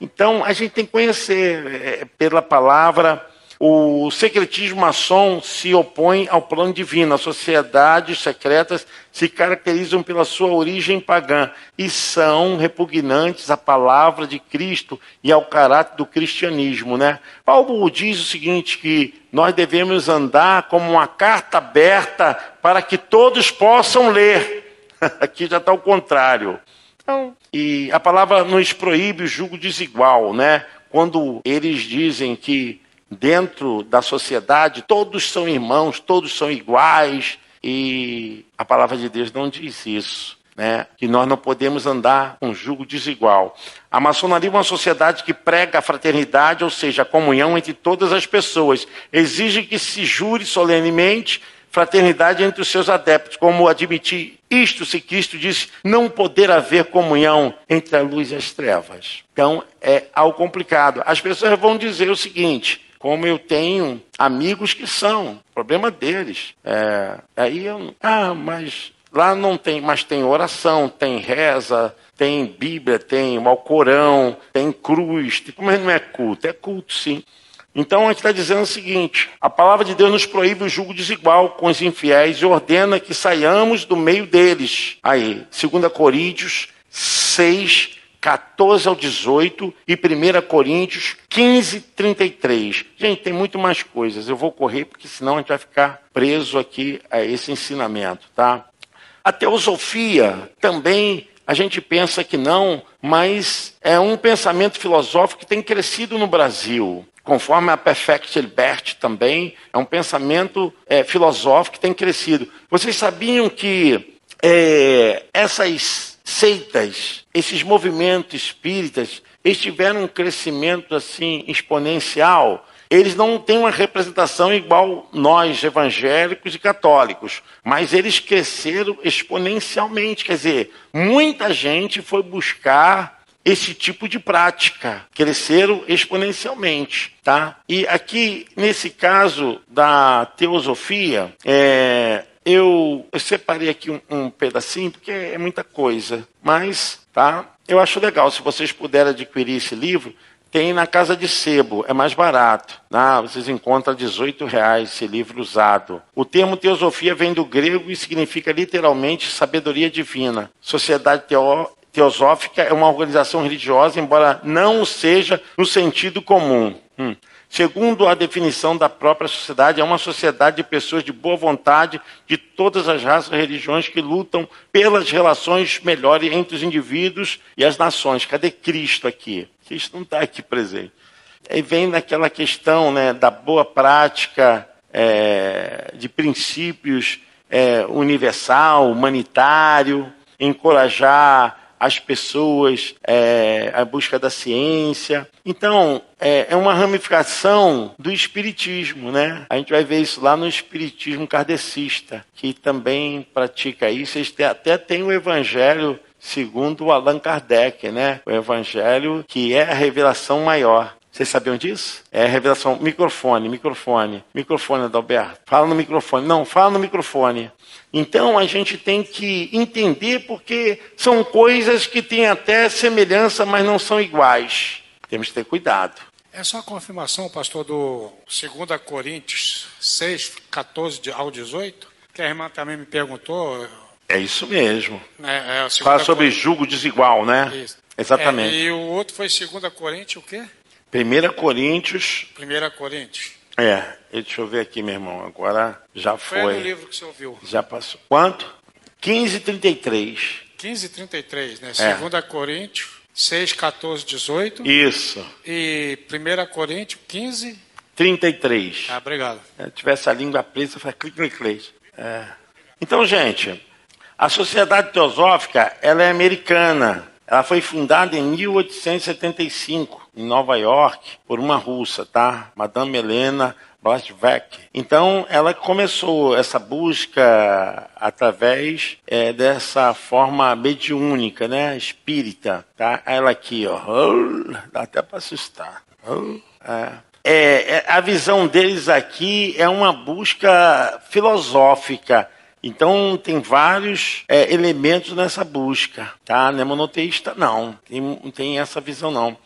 Então, a gente tem que conhecer é, pela palavra. O secretismo maçom se opõe ao plano divino. As sociedades secretas se caracterizam pela sua origem pagã e são repugnantes à palavra de Cristo e ao caráter do cristianismo. Né? Paulo diz o seguinte: que nós devemos andar como uma carta aberta para que todos possam ler. <laughs> Aqui já está o contrário. Então, e a palavra nos proíbe o julgo desigual, né? Quando eles dizem que dentro da sociedade todos são irmãos, todos são iguais, e a palavra de Deus não diz isso. Né, que nós não podemos andar com julgo desigual. A maçonaria é uma sociedade que prega a fraternidade, ou seja, a comunhão entre todas as pessoas. Exige que se jure solenemente fraternidade entre os seus adeptos, como admitir isto se Cristo disse não poder haver comunhão entre a luz e as trevas. Então é algo complicado. As pessoas vão dizer o seguinte: como eu tenho amigos que são, problema deles. É, aí eu, ah, mas lá não tem, mas tem oração, tem reza, tem Bíblia, tem Alcorão, tem cruz, mas não é culto, é culto sim. Então a gente está dizendo o seguinte: a palavra de Deus nos proíbe o julgo desigual com os infiéis e ordena que saiamos do meio deles. Aí, 2 Coríntios 6, 14 ao 18 e 1 Coríntios 15, 33. Gente, tem muito mais coisas. Eu vou correr porque senão a gente vai ficar preso aqui a esse ensinamento, tá? A teosofia também a gente pensa que não, mas é um pensamento filosófico que tem crescido no Brasil. Conforme a Perfect Liberty também, é um pensamento é, filosófico que tem crescido. Vocês sabiam que é, essas seitas, esses movimentos espíritas, eles tiveram um crescimento assim exponencial. Eles não têm uma representação igual nós, evangélicos e católicos, mas eles cresceram exponencialmente. Quer dizer, muita gente foi buscar esse tipo de prática, cresceram exponencialmente, tá? E aqui nesse caso da teosofia, é, eu, eu separei aqui um, um, pedacinho, porque é muita coisa, mas tá? eu acho legal. Se vocês puderem adquirir esse livro, tem na Casa de Sebo, é mais barato. Né? Vocês encontram 18 reais esse livro usado. O termo teosofia vem do grego e significa literalmente sabedoria divina. Sociedade teosófica é uma organização religiosa, embora não seja no sentido comum. Hum. Segundo a definição da própria sociedade, é uma sociedade de pessoas de boa vontade de todas as raças e religiões que lutam pelas relações melhores entre os indivíduos e as nações. Cadê Cristo aqui? Cristo não está aqui presente. Aí vem naquela questão né, da boa prática, é, de princípios é, universal, humanitário, encorajar as pessoas, é, a busca da ciência. Então, é, é, uma ramificação do espiritismo, né? A gente vai ver isso lá no espiritismo kardecista, que também pratica isso. Eles até tem o evangelho segundo Allan Kardec, né? O evangelho que é a revelação maior. Vocês sabiam disso? É a revelação. Microfone, microfone, microfone, Adalberto. Fala no microfone. Não, fala no microfone. Então a gente tem que entender porque são coisas que têm até semelhança, mas não são iguais. Temos que ter cuidado. É só a confirmação, pastor, do 2 Coríntios 6, 14 ao 18, que a irmã também me perguntou. É isso mesmo. É, é Fala sobre Cor... julgo desigual, né? Isso. Exatamente. É, e o outro foi 2 Coríntios o quê? 1 Coríntios. 1 Coríntios. É, deixa eu ver aqui, meu irmão. Agora já foi. Foi no livro que você ouviu. Já passou. Quanto? 1533. 1533, né? É. 2 Coríntios 6, 14, 18. Isso. E 1 Coríntios 15. 33. Ah, obrigado. Se tivesse a língua presa, faz clique, clique, clique. É. Então, gente, a Sociedade Teosófica, ela é americana. Ela foi fundada em 1875, em Nova York, por uma russa, tá? Madame Helena Blavatsky. Então, ela começou essa busca através é, dessa forma mediúnica, né? Espírita, tá? Ela aqui, ó, dá até para assustar. É. É, é, a visão deles aqui é uma busca filosófica então tem vários é, elementos nessa busca, tá? Não é monoteísta, não. Tem, tem essa visão, não.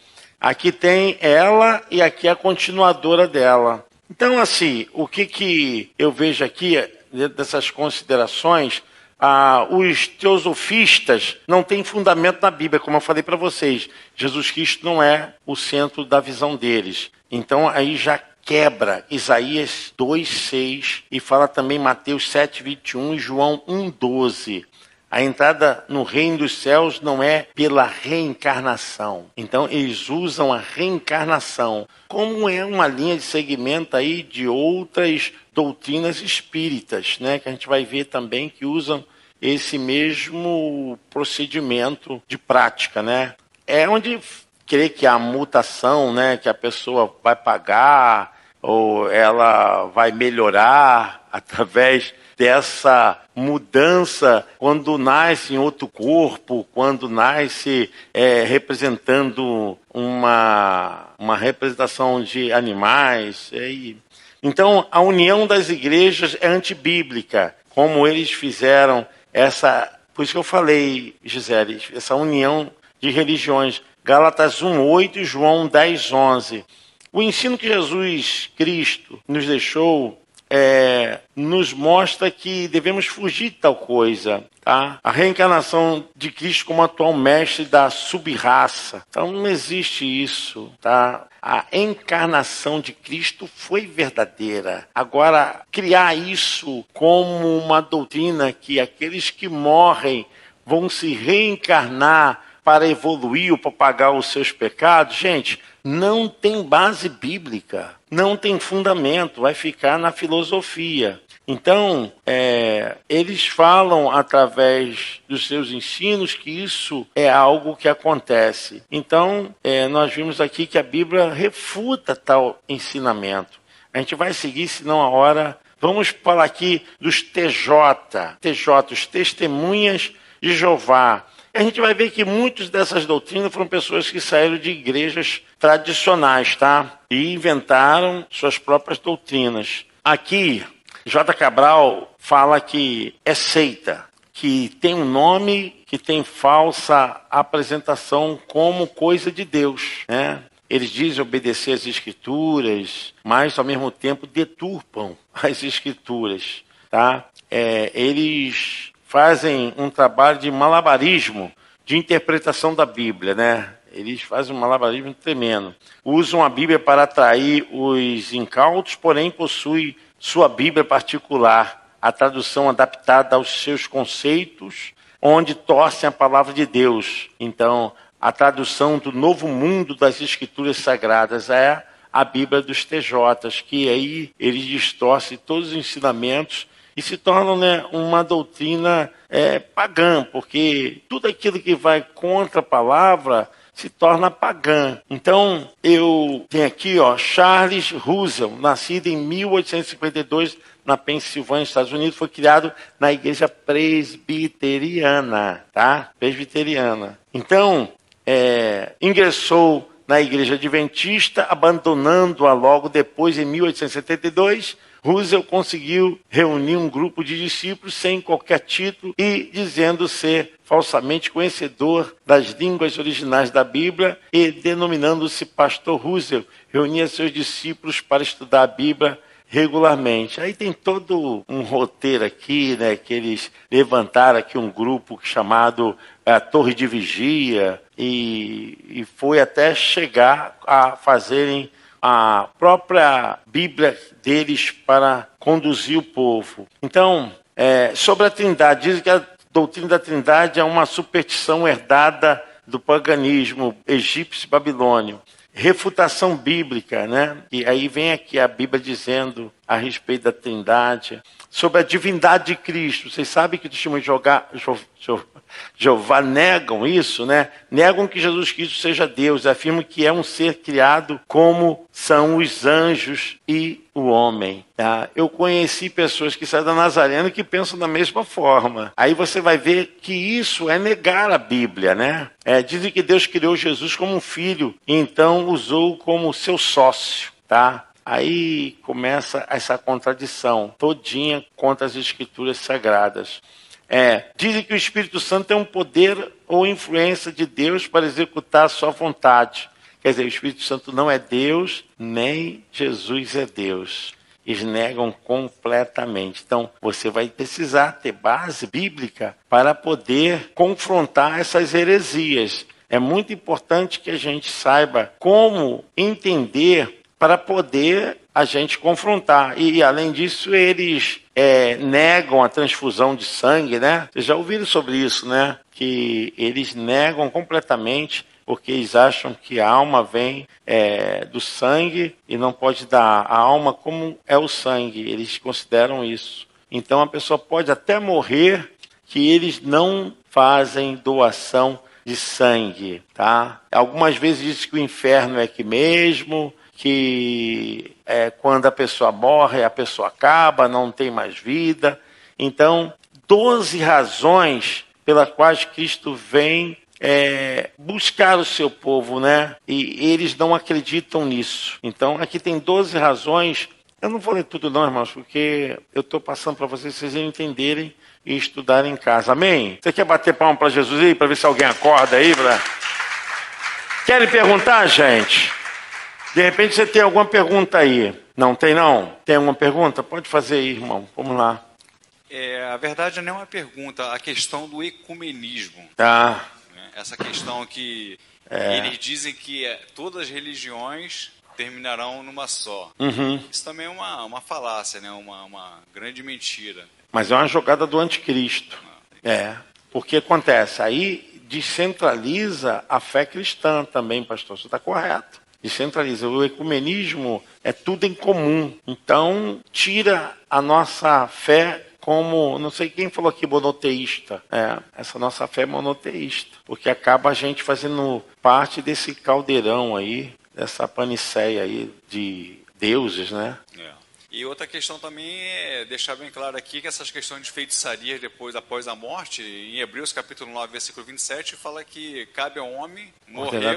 Aqui tem ela e aqui a continuadora dela. Então, assim, o que, que eu vejo aqui, dentro dessas considerações, ah, os teosofistas não têm fundamento na Bíblia, como eu falei para vocês. Jesus Cristo não é o centro da visão deles. Então, aí já quebra Isaías 2:6 e fala também Mateus 7:21 e João 1:12. A entrada no reino dos céus não é pela reencarnação. Então eles usam a reencarnação como é uma linha de segmento aí de outras doutrinas espíritas, né, que a gente vai ver também que usam esse mesmo procedimento de prática, né? É onde crê que a mutação, né, que a pessoa vai pagar ou ela vai melhorar <laughs> através dessa mudança quando nasce em outro corpo, quando nasce é, representando uma, uma representação de animais. E... Então, a união das igrejas é antibíblica, como eles fizeram essa. Por isso que eu falei, Gisele, essa união de religiões. Gálatas 1,8 e João 10,11. O ensino que Jesus Cristo nos deixou é, nos mostra que devemos fugir de tal coisa. Tá? A reencarnação de Cristo como atual mestre da subraça. Então não existe isso. Tá? A encarnação de Cristo foi verdadeira. Agora, criar isso como uma doutrina que aqueles que morrem vão se reencarnar para evoluir ou para pagar os seus pecados, gente, não tem base bíblica, não tem fundamento, vai ficar na filosofia. Então, é, eles falam através dos seus ensinos que isso é algo que acontece. Então, é, nós vimos aqui que a Bíblia refuta tal ensinamento. A gente vai seguir, senão a hora. Vamos falar aqui dos TJ, TJ, os testemunhas de Jeová a gente vai ver que muitas dessas doutrinas foram pessoas que saíram de igrejas tradicionais, tá? E inventaram suas próprias doutrinas. Aqui, J. Cabral fala que é seita, que tem um nome que tem falsa apresentação como coisa de Deus, né? Eles dizem obedecer às escrituras, mas ao mesmo tempo deturpam <laughs> as escrituras, tá? É, eles fazem um trabalho de malabarismo de interpretação da Bíblia, né? Eles fazem um malabarismo tremendo. Usam a Bíblia para atrair os incautos, porém possui sua Bíblia particular, a tradução adaptada aos seus conceitos, onde torcem a palavra de Deus. Então, a tradução do novo mundo das escrituras sagradas é a Bíblia dos TJs, que aí eles distorcem todos os ensinamentos e se tornam né, uma doutrina é, pagã, porque tudo aquilo que vai contra a palavra se torna pagã. Então, eu tenho aqui, ó, Charles Russell, nascido em 1852 na Pensilvânia, Estados Unidos, foi criado na igreja presbiteriana, tá? Presbiteriana. Então, é, ingressou na igreja adventista, abandonando-a logo depois, em 1872, Russell conseguiu reunir um grupo de discípulos sem qualquer título e dizendo ser falsamente conhecedor das línguas originais da Bíblia e denominando-se pastor Russell, reunia seus discípulos para estudar a Bíblia regularmente. Aí tem todo um roteiro aqui, né, que eles levantaram aqui um grupo chamado é, Torre de Vigia e, e foi até chegar a fazerem a própria Bíblia deles para conduzir o povo. Então, é, sobre a Trindade, dizem que a doutrina da Trindade é uma superstição herdada do paganismo egípcio babilônio. Refutação bíblica, né? E aí vem aqui a Bíblia dizendo a respeito da Trindade, sobre a divindade de Cristo. Vocês sabem que o testemunho de Jeová negam isso, né? Negam que Jesus Cristo seja Deus, afirmam que é um ser criado como são os anjos e o homem. Tá? Eu conheci pessoas que saem da Nazareno que pensam da mesma forma. Aí você vai ver que isso é negar a Bíblia, né? É, dizem que Deus criou Jesus como um filho e então usou como seu sócio, tá? Aí começa essa contradição todinha contra as escrituras sagradas. É, dizem que o Espírito Santo é um poder ou influência de Deus para executar a sua vontade. Quer dizer, o Espírito Santo não é Deus, nem Jesus é Deus. Eles negam completamente. Então, você vai precisar ter base bíblica para poder confrontar essas heresias. É muito importante que a gente saiba como entender para poder a gente confrontar. E, além disso, eles é, negam a transfusão de sangue, né? Vocês já ouviram sobre isso, né? Que eles negam completamente porque eles acham que a alma vem é, do sangue e não pode dar a alma como é o sangue. Eles consideram isso. Então a pessoa pode até morrer que eles não fazem doação de sangue, tá? Algumas vezes diz que o inferno é aqui mesmo, que é, quando a pessoa morre, a pessoa acaba, não tem mais vida. Então, 12 razões pelas quais Cristo vem é, buscar o seu povo, né? E eles não acreditam nisso. Então, aqui tem 12 razões. Eu não vou ler tudo, não, irmãos, porque eu estou passando para vocês, vocês entenderem e estudarem em casa. Amém? Você quer bater palma para Jesus aí, para ver se alguém acorda aí? Pra... Querem perguntar, gente? De repente você tem alguma pergunta aí. Não tem, não? Tem alguma pergunta? Pode fazer aí, irmão. Vamos lá. É, a verdade não é uma pergunta, a questão do ecumenismo. Tá. Essa questão que é. eles dizem que é, todas as religiões terminarão numa só. Uhum. Isso também é uma, uma falácia, né? uma, uma grande mentira. Mas é uma jogada do anticristo. Ah. É. Porque acontece, aí descentraliza a fé cristã também, pastor. Você está correto. Descentraliza. O ecumenismo é tudo em comum. Então, tira a nossa fé como, não sei quem falou aqui, monoteísta. É, essa nossa fé é monoteísta, porque acaba a gente fazendo parte desse caldeirão aí, dessa paniceia aí de deuses, né? É. E outra questão também é deixar bem claro aqui que essas questões de feitiçaria depois, após a morte, em Hebreus capítulo 9, versículo 27, fala que cabe ao homem morrer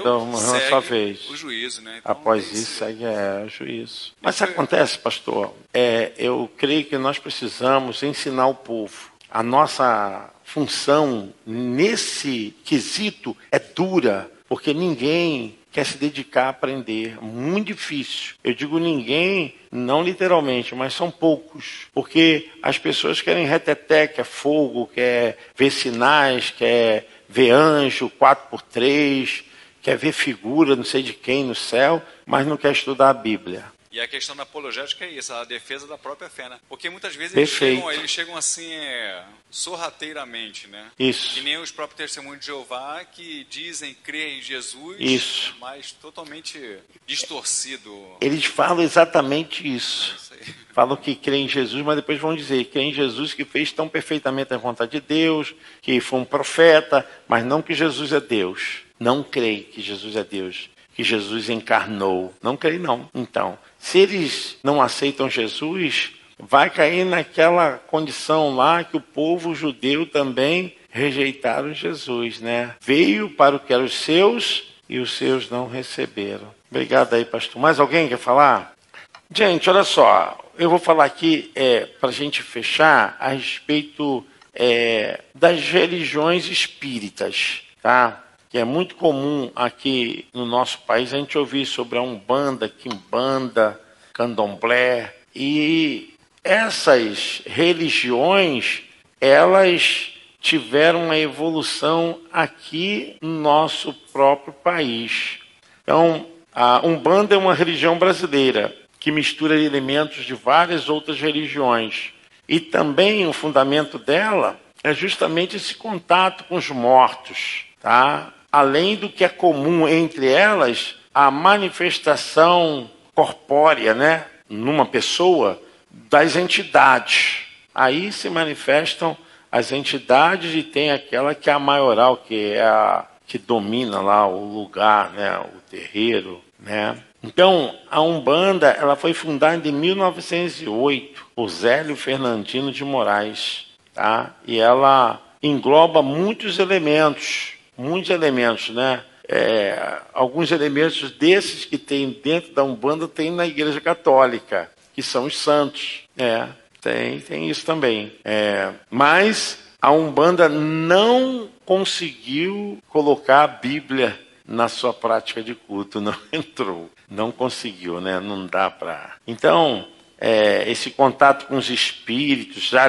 sua vez. o juízo. Né? Então, após esse... isso, segue é, o juízo. Mas isso acontece, pastor, é, eu creio que nós precisamos ensinar o povo. A nossa função nesse quesito é dura, porque ninguém quer se dedicar a aprender. Muito difícil. Eu digo ninguém, não literalmente, mas são poucos. Porque as pessoas querem reteté, quer fogo, quer ver sinais, quer ver anjo, 4x3, quer ver figura, não sei de quem no céu, mas não quer estudar a Bíblia. E a questão da apologética é isso, a defesa da própria fé, né? Porque muitas vezes eles chegam, eles chegam, assim, é, sorrateiramente, né? Isso. Que nem os próprios testemunhos de Jeová que dizem crer em Jesus, isso. mas totalmente distorcido. Eles falam exatamente isso. isso <laughs> falam que creem em Jesus, mas depois vão dizer que em Jesus que fez tão perfeitamente a vontade de Deus, que foi um profeta, mas não que Jesus é Deus. Não creem que Jesus é Deus que Jesus encarnou. Não creio, não. Então, se eles não aceitam Jesus, vai cair naquela condição lá que o povo judeu também rejeitaram Jesus, né? Veio para o que eram os seus e os seus não receberam. Obrigado aí, pastor. Mais alguém quer falar? Gente, olha só, eu vou falar aqui é, para a gente fechar a respeito é, das religiões espíritas, tá? Que é muito comum aqui no nosso país a gente ouvir sobre a Umbanda, Quimbanda, Candomblé. E essas religiões, elas tiveram uma evolução aqui no nosso próprio país. Então, a Umbanda é uma religião brasileira que mistura elementos de várias outras religiões. E também o fundamento dela é justamente esse contato com os mortos, tá? Além do que é comum entre elas, a manifestação corpórea, né, numa pessoa, das entidades. Aí se manifestam as entidades e tem aquela que é a maioral, que é a que domina lá o lugar, né, o terreiro, né? Então, a Umbanda, ela foi fundada em 1908 por Zélio Fernandino de Moraes, tá? E ela engloba muitos elementos muitos elementos, né? É, alguns elementos desses que tem dentro da Umbanda tem na Igreja Católica, que são os santos. É, tem, tem isso também. É, mas a Umbanda não conseguiu colocar a Bíblia na sua prática de culto, <laughs> não entrou, não conseguiu, né? Não dá para. Então, é, esse contato com os espíritos, já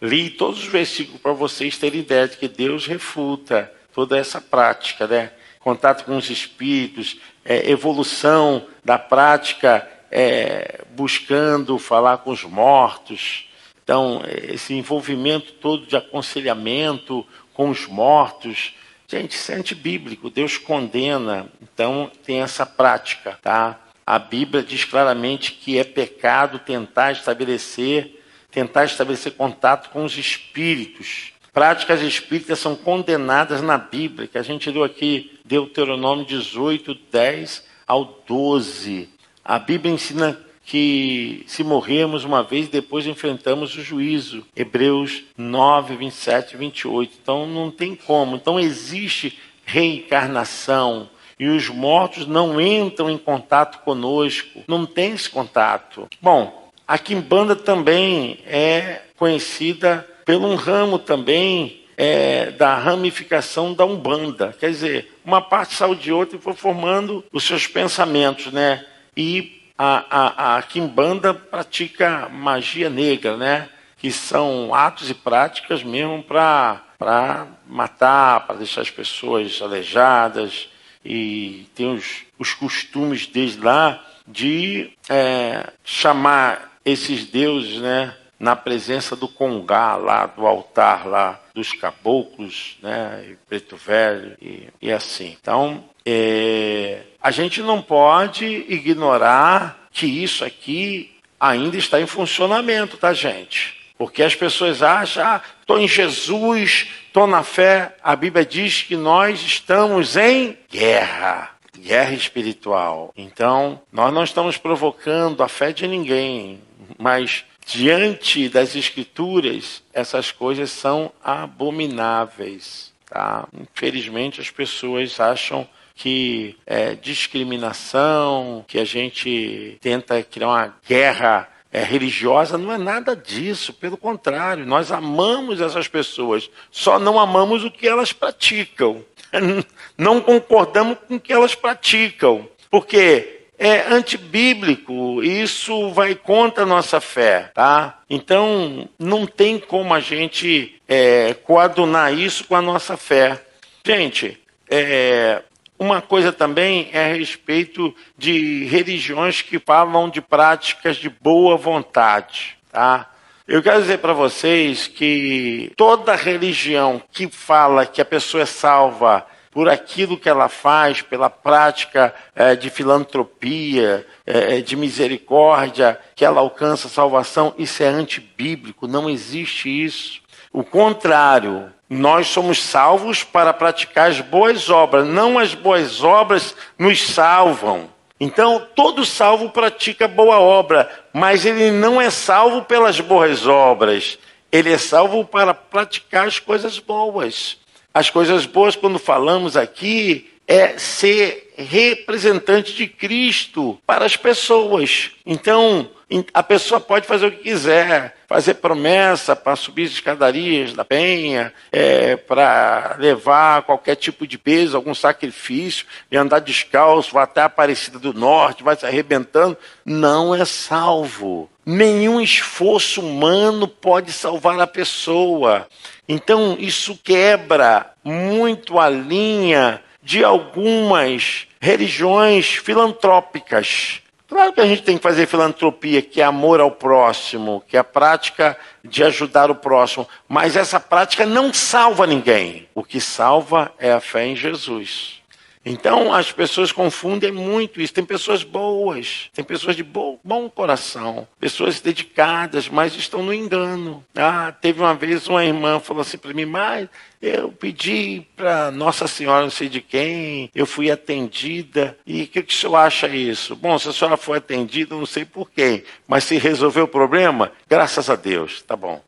li todos os versículos para vocês terem ideia de que Deus refuta toda essa prática, né? Contato com os espíritos, é, evolução da prática, é, buscando falar com os mortos. Então, esse envolvimento todo de aconselhamento com os mortos, gente, isso é antibíblico, Deus condena. Então, tem essa prática, tá? A Bíblia diz claramente que é pecado tentar estabelecer, tentar estabelecer contato com os espíritos práticas espíritas são condenadas na Bíblia, que a gente leu aqui, Deuteronômio 18, 10 ao 12. A Bíblia ensina que se morrermos uma vez, depois enfrentamos o juízo. Hebreus 9, 27 e 28. Então não tem como. Então existe reencarnação. E os mortos não entram em contato conosco. Não tem esse contato. Bom, a Quimbanda também é conhecida pelo ramo também é, da ramificação da Umbanda. Quer dizer, uma parte saiu de outra e foi formando os seus pensamentos, né? E a, a, a Kimbanda pratica magia negra, né? Que são atos e práticas mesmo para matar, para deixar as pessoas aleijadas. E tem os, os costumes desde lá de é, chamar esses deuses, né? Na presença do congá lá, do altar lá, dos caboclos, né? E preto velho e, e assim. Então, é, a gente não pode ignorar que isso aqui ainda está em funcionamento, tá, gente? Porque as pessoas acham, ah, estou em Jesus, estou na fé. A Bíblia diz que nós estamos em guerra, guerra espiritual. Então, nós não estamos provocando a fé de ninguém, mas diante das Escrituras, essas coisas são abomináveis. Tá? Infelizmente, as pessoas acham que é, discriminação, que a gente tenta criar uma guerra é, religiosa, não é nada disso, pelo contrário, nós amamos essas pessoas, só não amamos o que elas praticam, <laughs> não concordamos com o que elas praticam, porque é antibíblico, isso vai contra a nossa fé, tá? Então, não tem como a gente é, coadunar isso com a nossa fé. Gente, é, uma coisa também é a respeito de religiões que falam de práticas de boa vontade, tá? Eu quero dizer para vocês que toda religião que fala que a pessoa é salva por aquilo que ela faz, pela prática é, de filantropia, é, de misericórdia, que ela alcança salvação, isso é antibíblico, não existe isso. O contrário, nós somos salvos para praticar as boas obras, não as boas obras nos salvam. Então, todo salvo pratica boa obra, mas ele não é salvo pelas boas obras. Ele é salvo para praticar as coisas boas. As coisas boas, quando falamos aqui, é ser representante de Cristo para as pessoas. Então, a pessoa pode fazer o que quiser, fazer promessa para subir as escadarias da penha, é, para levar qualquer tipo de peso, algum sacrifício, e andar descalço, vai até a Aparecida do Norte, vai se arrebentando. Não é salvo. Nenhum esforço humano pode salvar a pessoa. Então, isso quebra muito a linha de algumas religiões filantrópicas. Claro que a gente tem que fazer filantropia, que é amor ao próximo, que é a prática de ajudar o próximo, mas essa prática não salva ninguém. O que salva é a fé em Jesus. Então as pessoas confundem muito isso. Tem pessoas boas, tem pessoas de bom, bom coração, pessoas dedicadas, mas estão no engano. Ah, teve uma vez uma irmã falou assim para mim, mas eu pedi para Nossa Senhora, não sei de quem, eu fui atendida. E o que, que o senhor acha isso? Bom, se a senhora foi atendida, não sei por quem, mas se resolveu o problema, graças a Deus, tá bom.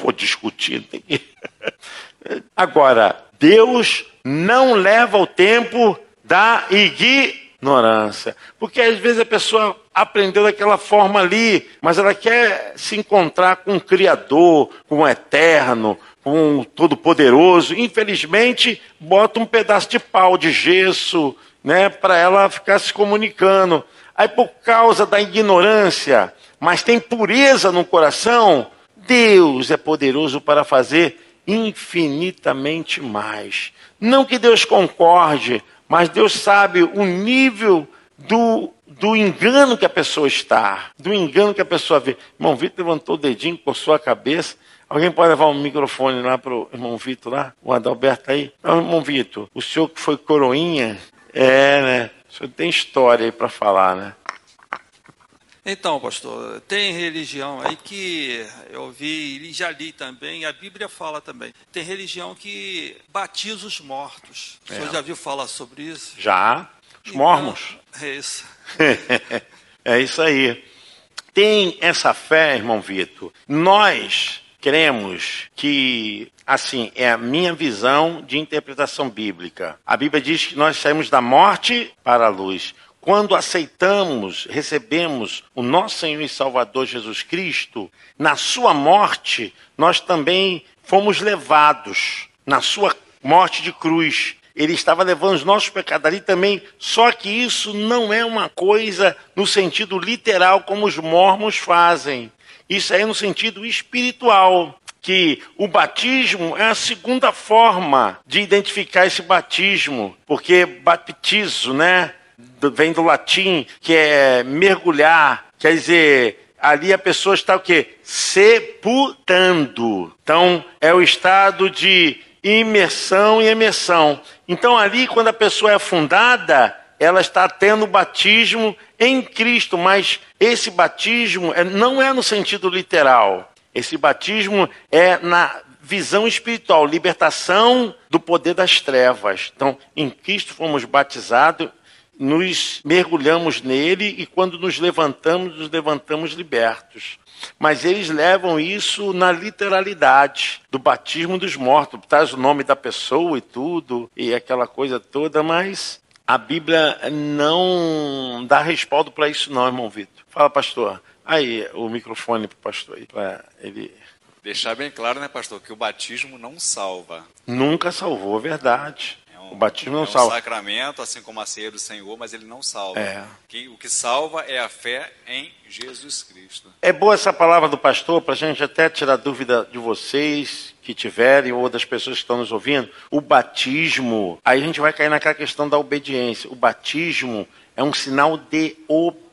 Vou <laughs> discutir. Tem que... <laughs> Agora, Deus não leva o tempo da ignorância. Porque às vezes a pessoa aprendeu daquela forma ali, mas ela quer se encontrar com o Criador, com o Eterno, com o Todo-Poderoso. Infelizmente, bota um pedaço de pau, de gesso, né, para ela ficar se comunicando. Aí, por causa da ignorância, mas tem pureza no coração, Deus é poderoso para fazer infinitamente mais. Não que Deus concorde, mas Deus sabe o nível do, do engano que a pessoa está, do engano que a pessoa vê. Irmão Vitor levantou o dedinho, coçou a cabeça. Alguém pode levar um microfone lá para o irmão Vitor lá? O Adalberto aí? Não, irmão Vitor, o senhor que foi coroinha, é, né? O senhor tem história aí para falar, né? Então, pastor, tem religião aí que eu vi e já li também, a Bíblia fala também. Tem religião que batiza os mortos. O senhor é. já viu falar sobre isso? Já. Os mormons. É isso. <laughs> é isso aí. Tem essa fé, irmão Vitor. Nós cremos que, assim, é a minha visão de interpretação bíblica. A Bíblia diz que nós saímos da morte para a luz. Quando aceitamos, recebemos o nosso Senhor e Salvador Jesus Cristo, na sua morte, nós também fomos levados na sua morte de cruz. Ele estava levando os nossos pecados ali também, só que isso não é uma coisa no sentido literal como os mormons fazem. Isso é no sentido espiritual, que o batismo é a segunda forma de identificar esse batismo, porque baptizo, né, vem do latim, que é mergulhar, quer dizer, ali a pessoa está o quê? Sepultando. Então, é o estado de imersão e emersão. Então, ali, quando a pessoa é afundada, ela está tendo batismo em Cristo, mas esse batismo é, não é no sentido literal. Esse batismo é na visão espiritual, libertação do poder das trevas. Então, em Cristo fomos batizados, nos mergulhamos nele e quando nos levantamos, nos levantamos libertos. Mas eles levam isso na literalidade do batismo dos mortos, traz o nome da pessoa e tudo, e aquela coisa toda, mas a Bíblia não dá respaldo para isso, não, irmão Vitor. Fala, pastor. Aí, o microfone para o pastor aí, para ele. Deixar bem claro, né, pastor, que o batismo não salva. Nunca salvou, é verdade. É um, o batismo não é um salva. sacramento, assim como a ceia do Senhor, mas ele não salva. É. Que, o que salva é a fé em Jesus Cristo. É boa essa palavra do pastor para a gente até tirar dúvida de vocês que tiverem ou das pessoas que estão nos ouvindo. O batismo, aí a gente vai cair naquela questão da obediência. O batismo é um sinal de obediência,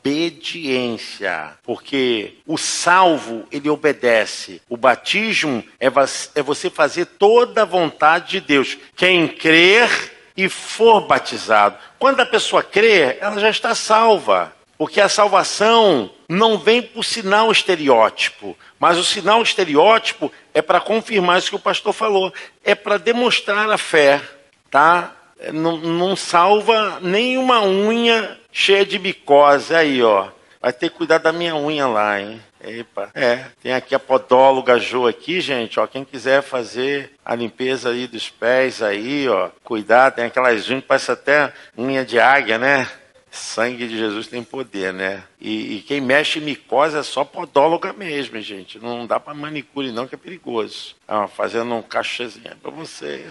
porque o salvo ele obedece. O batismo é, é você fazer toda a vontade de Deus. Quem crer e for batizado. Quando a pessoa crê, ela já está salva. Porque a salvação não vem por sinal estereótipo, mas o sinal estereótipo é para confirmar isso que o pastor falou, é para demonstrar a fé, tá? Não, não salva nenhuma unha cheia de micose aí, ó. Vai ter que cuidar da minha unha lá, hein? Epa. É, tem aqui a podóloga Jo aqui, gente, ó. Quem quiser fazer a limpeza aí dos pés aí, ó. Cuidar, tem aquelas unhas que parece até unha de águia, né? Sangue de Jesus tem poder, né? E, e quem mexe em micose é só podóloga mesmo, gente. Não dá para manicure não, que é perigoso. Ah, fazendo um cachezinho para você.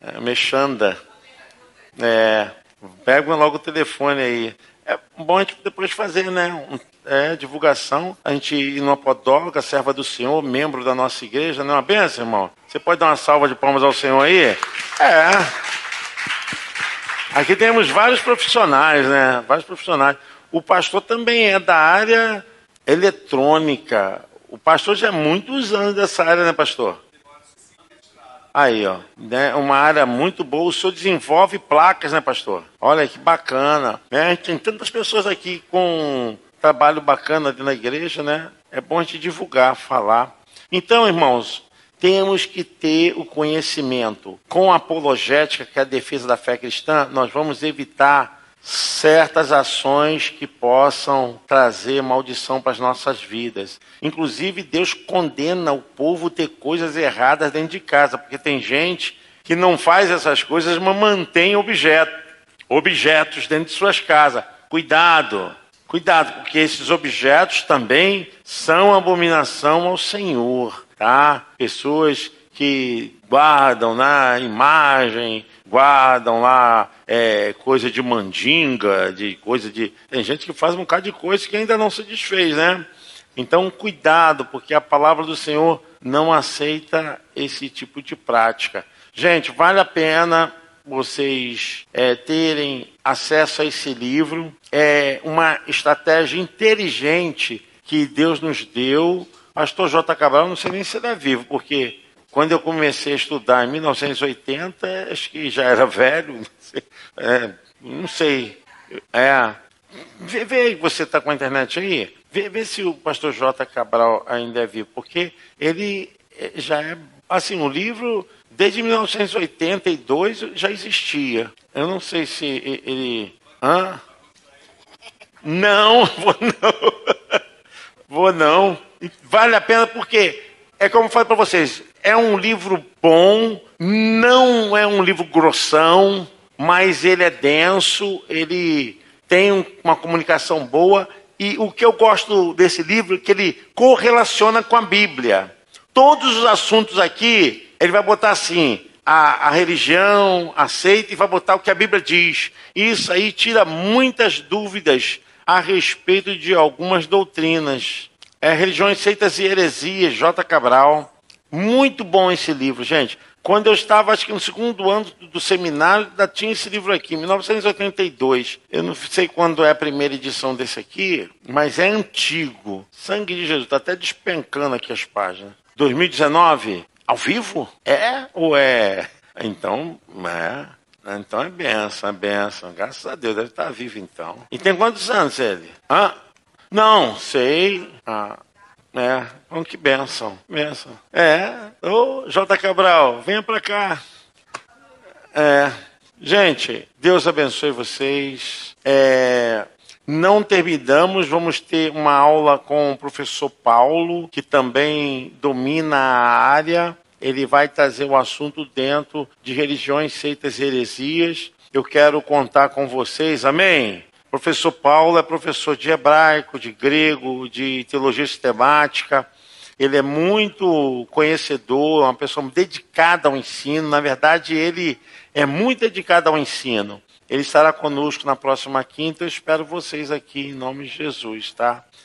É, mexanda. É, pega logo o telefone aí. É bom a gente depois fazer, né? É, divulgação. A gente ir numa podóloga, serva do Senhor, membro da nossa igreja, não é uma benção, irmão? Você pode dar uma salva de palmas ao Senhor aí? É. Aqui temos vários profissionais, né? Vários profissionais. O pastor também é da área eletrônica. O pastor já é muitos anos dessa área, né, pastor? Aí, ó, né, uma área muito boa. O senhor desenvolve placas, né, pastor? Olha que bacana. Né? Tem tantas pessoas aqui com trabalho bacana na igreja, né? É bom a gente divulgar, falar. Então, irmãos, temos que ter o conhecimento. Com a apologética, que é a defesa da fé cristã, nós vamos evitar certas ações que possam trazer maldição para as nossas vidas. Inclusive, Deus condena o povo ter coisas erradas dentro de casa, porque tem gente que não faz essas coisas, mas mantém objeto, objetos dentro de suas casas. Cuidado, cuidado, porque esses objetos também são abominação ao Senhor tá? Pessoas que guardam na imagem, guardam lá é, coisa de mandinga, de coisa de. Tem gente que faz um bocado de coisa que ainda não se desfez, né? Então, cuidado, porque a palavra do Senhor não aceita esse tipo de prática. Gente, vale a pena vocês é, terem acesso a esse livro. É uma estratégia inteligente que Deus nos deu Pastor J. Cabral, não sei nem se ele é vivo, porque quando eu comecei a estudar em 1980, acho que já era velho, não sei. É, não sei. É, vê, vê aí, você está com a internet aí, vê, vê se o pastor J. Cabral ainda é vivo, porque ele é, já é, assim, o livro desde 1982 já existia. Eu não sei se ele Hã? Não, <laughs> vou não. Vou não. Vale a pena porque é como eu falei para vocês, é um livro bom, não é um livro grossão, mas ele é denso, ele tem uma comunicação boa e o que eu gosto desse livro é que ele correlaciona com a Bíblia. Todos os assuntos aqui, ele vai botar assim: a, a, religião aceita e vai botar o que a Bíblia diz. Isso aí tira muitas dúvidas a respeito de algumas doutrinas. É Religiões, Seitas e Heresias, J. Cabral. Muito bom esse livro, gente. Quando eu estava, acho que no segundo ano do seminário, ainda tinha esse livro aqui, 1982. Eu não sei quando é a primeira edição desse aqui, mas é antigo. Sangue de Jesus, está até despencando aqui as páginas. 2019, ao vivo? É ou é? Então, é. Então é benção, é benção. Graças a Deus, deve estar vivo então. E tem quantos anos ele? Ah, não, sei. Ah, é, bom, que benção, benção. É, ô J. Cabral, venha para cá. É, gente, Deus abençoe vocês. É, não terminamos, vamos ter uma aula com o professor Paulo, que também domina a área. Ele vai trazer o assunto dentro de religiões, seitas e heresias. Eu quero contar com vocês, amém? Professor Paulo é professor de hebraico, de grego, de teologia sistemática. Ele é muito conhecedor, uma pessoa dedicada ao ensino. Na verdade, ele é muito dedicado ao ensino. Ele estará conosco na próxima quinta. Eu espero vocês aqui em nome de Jesus, tá?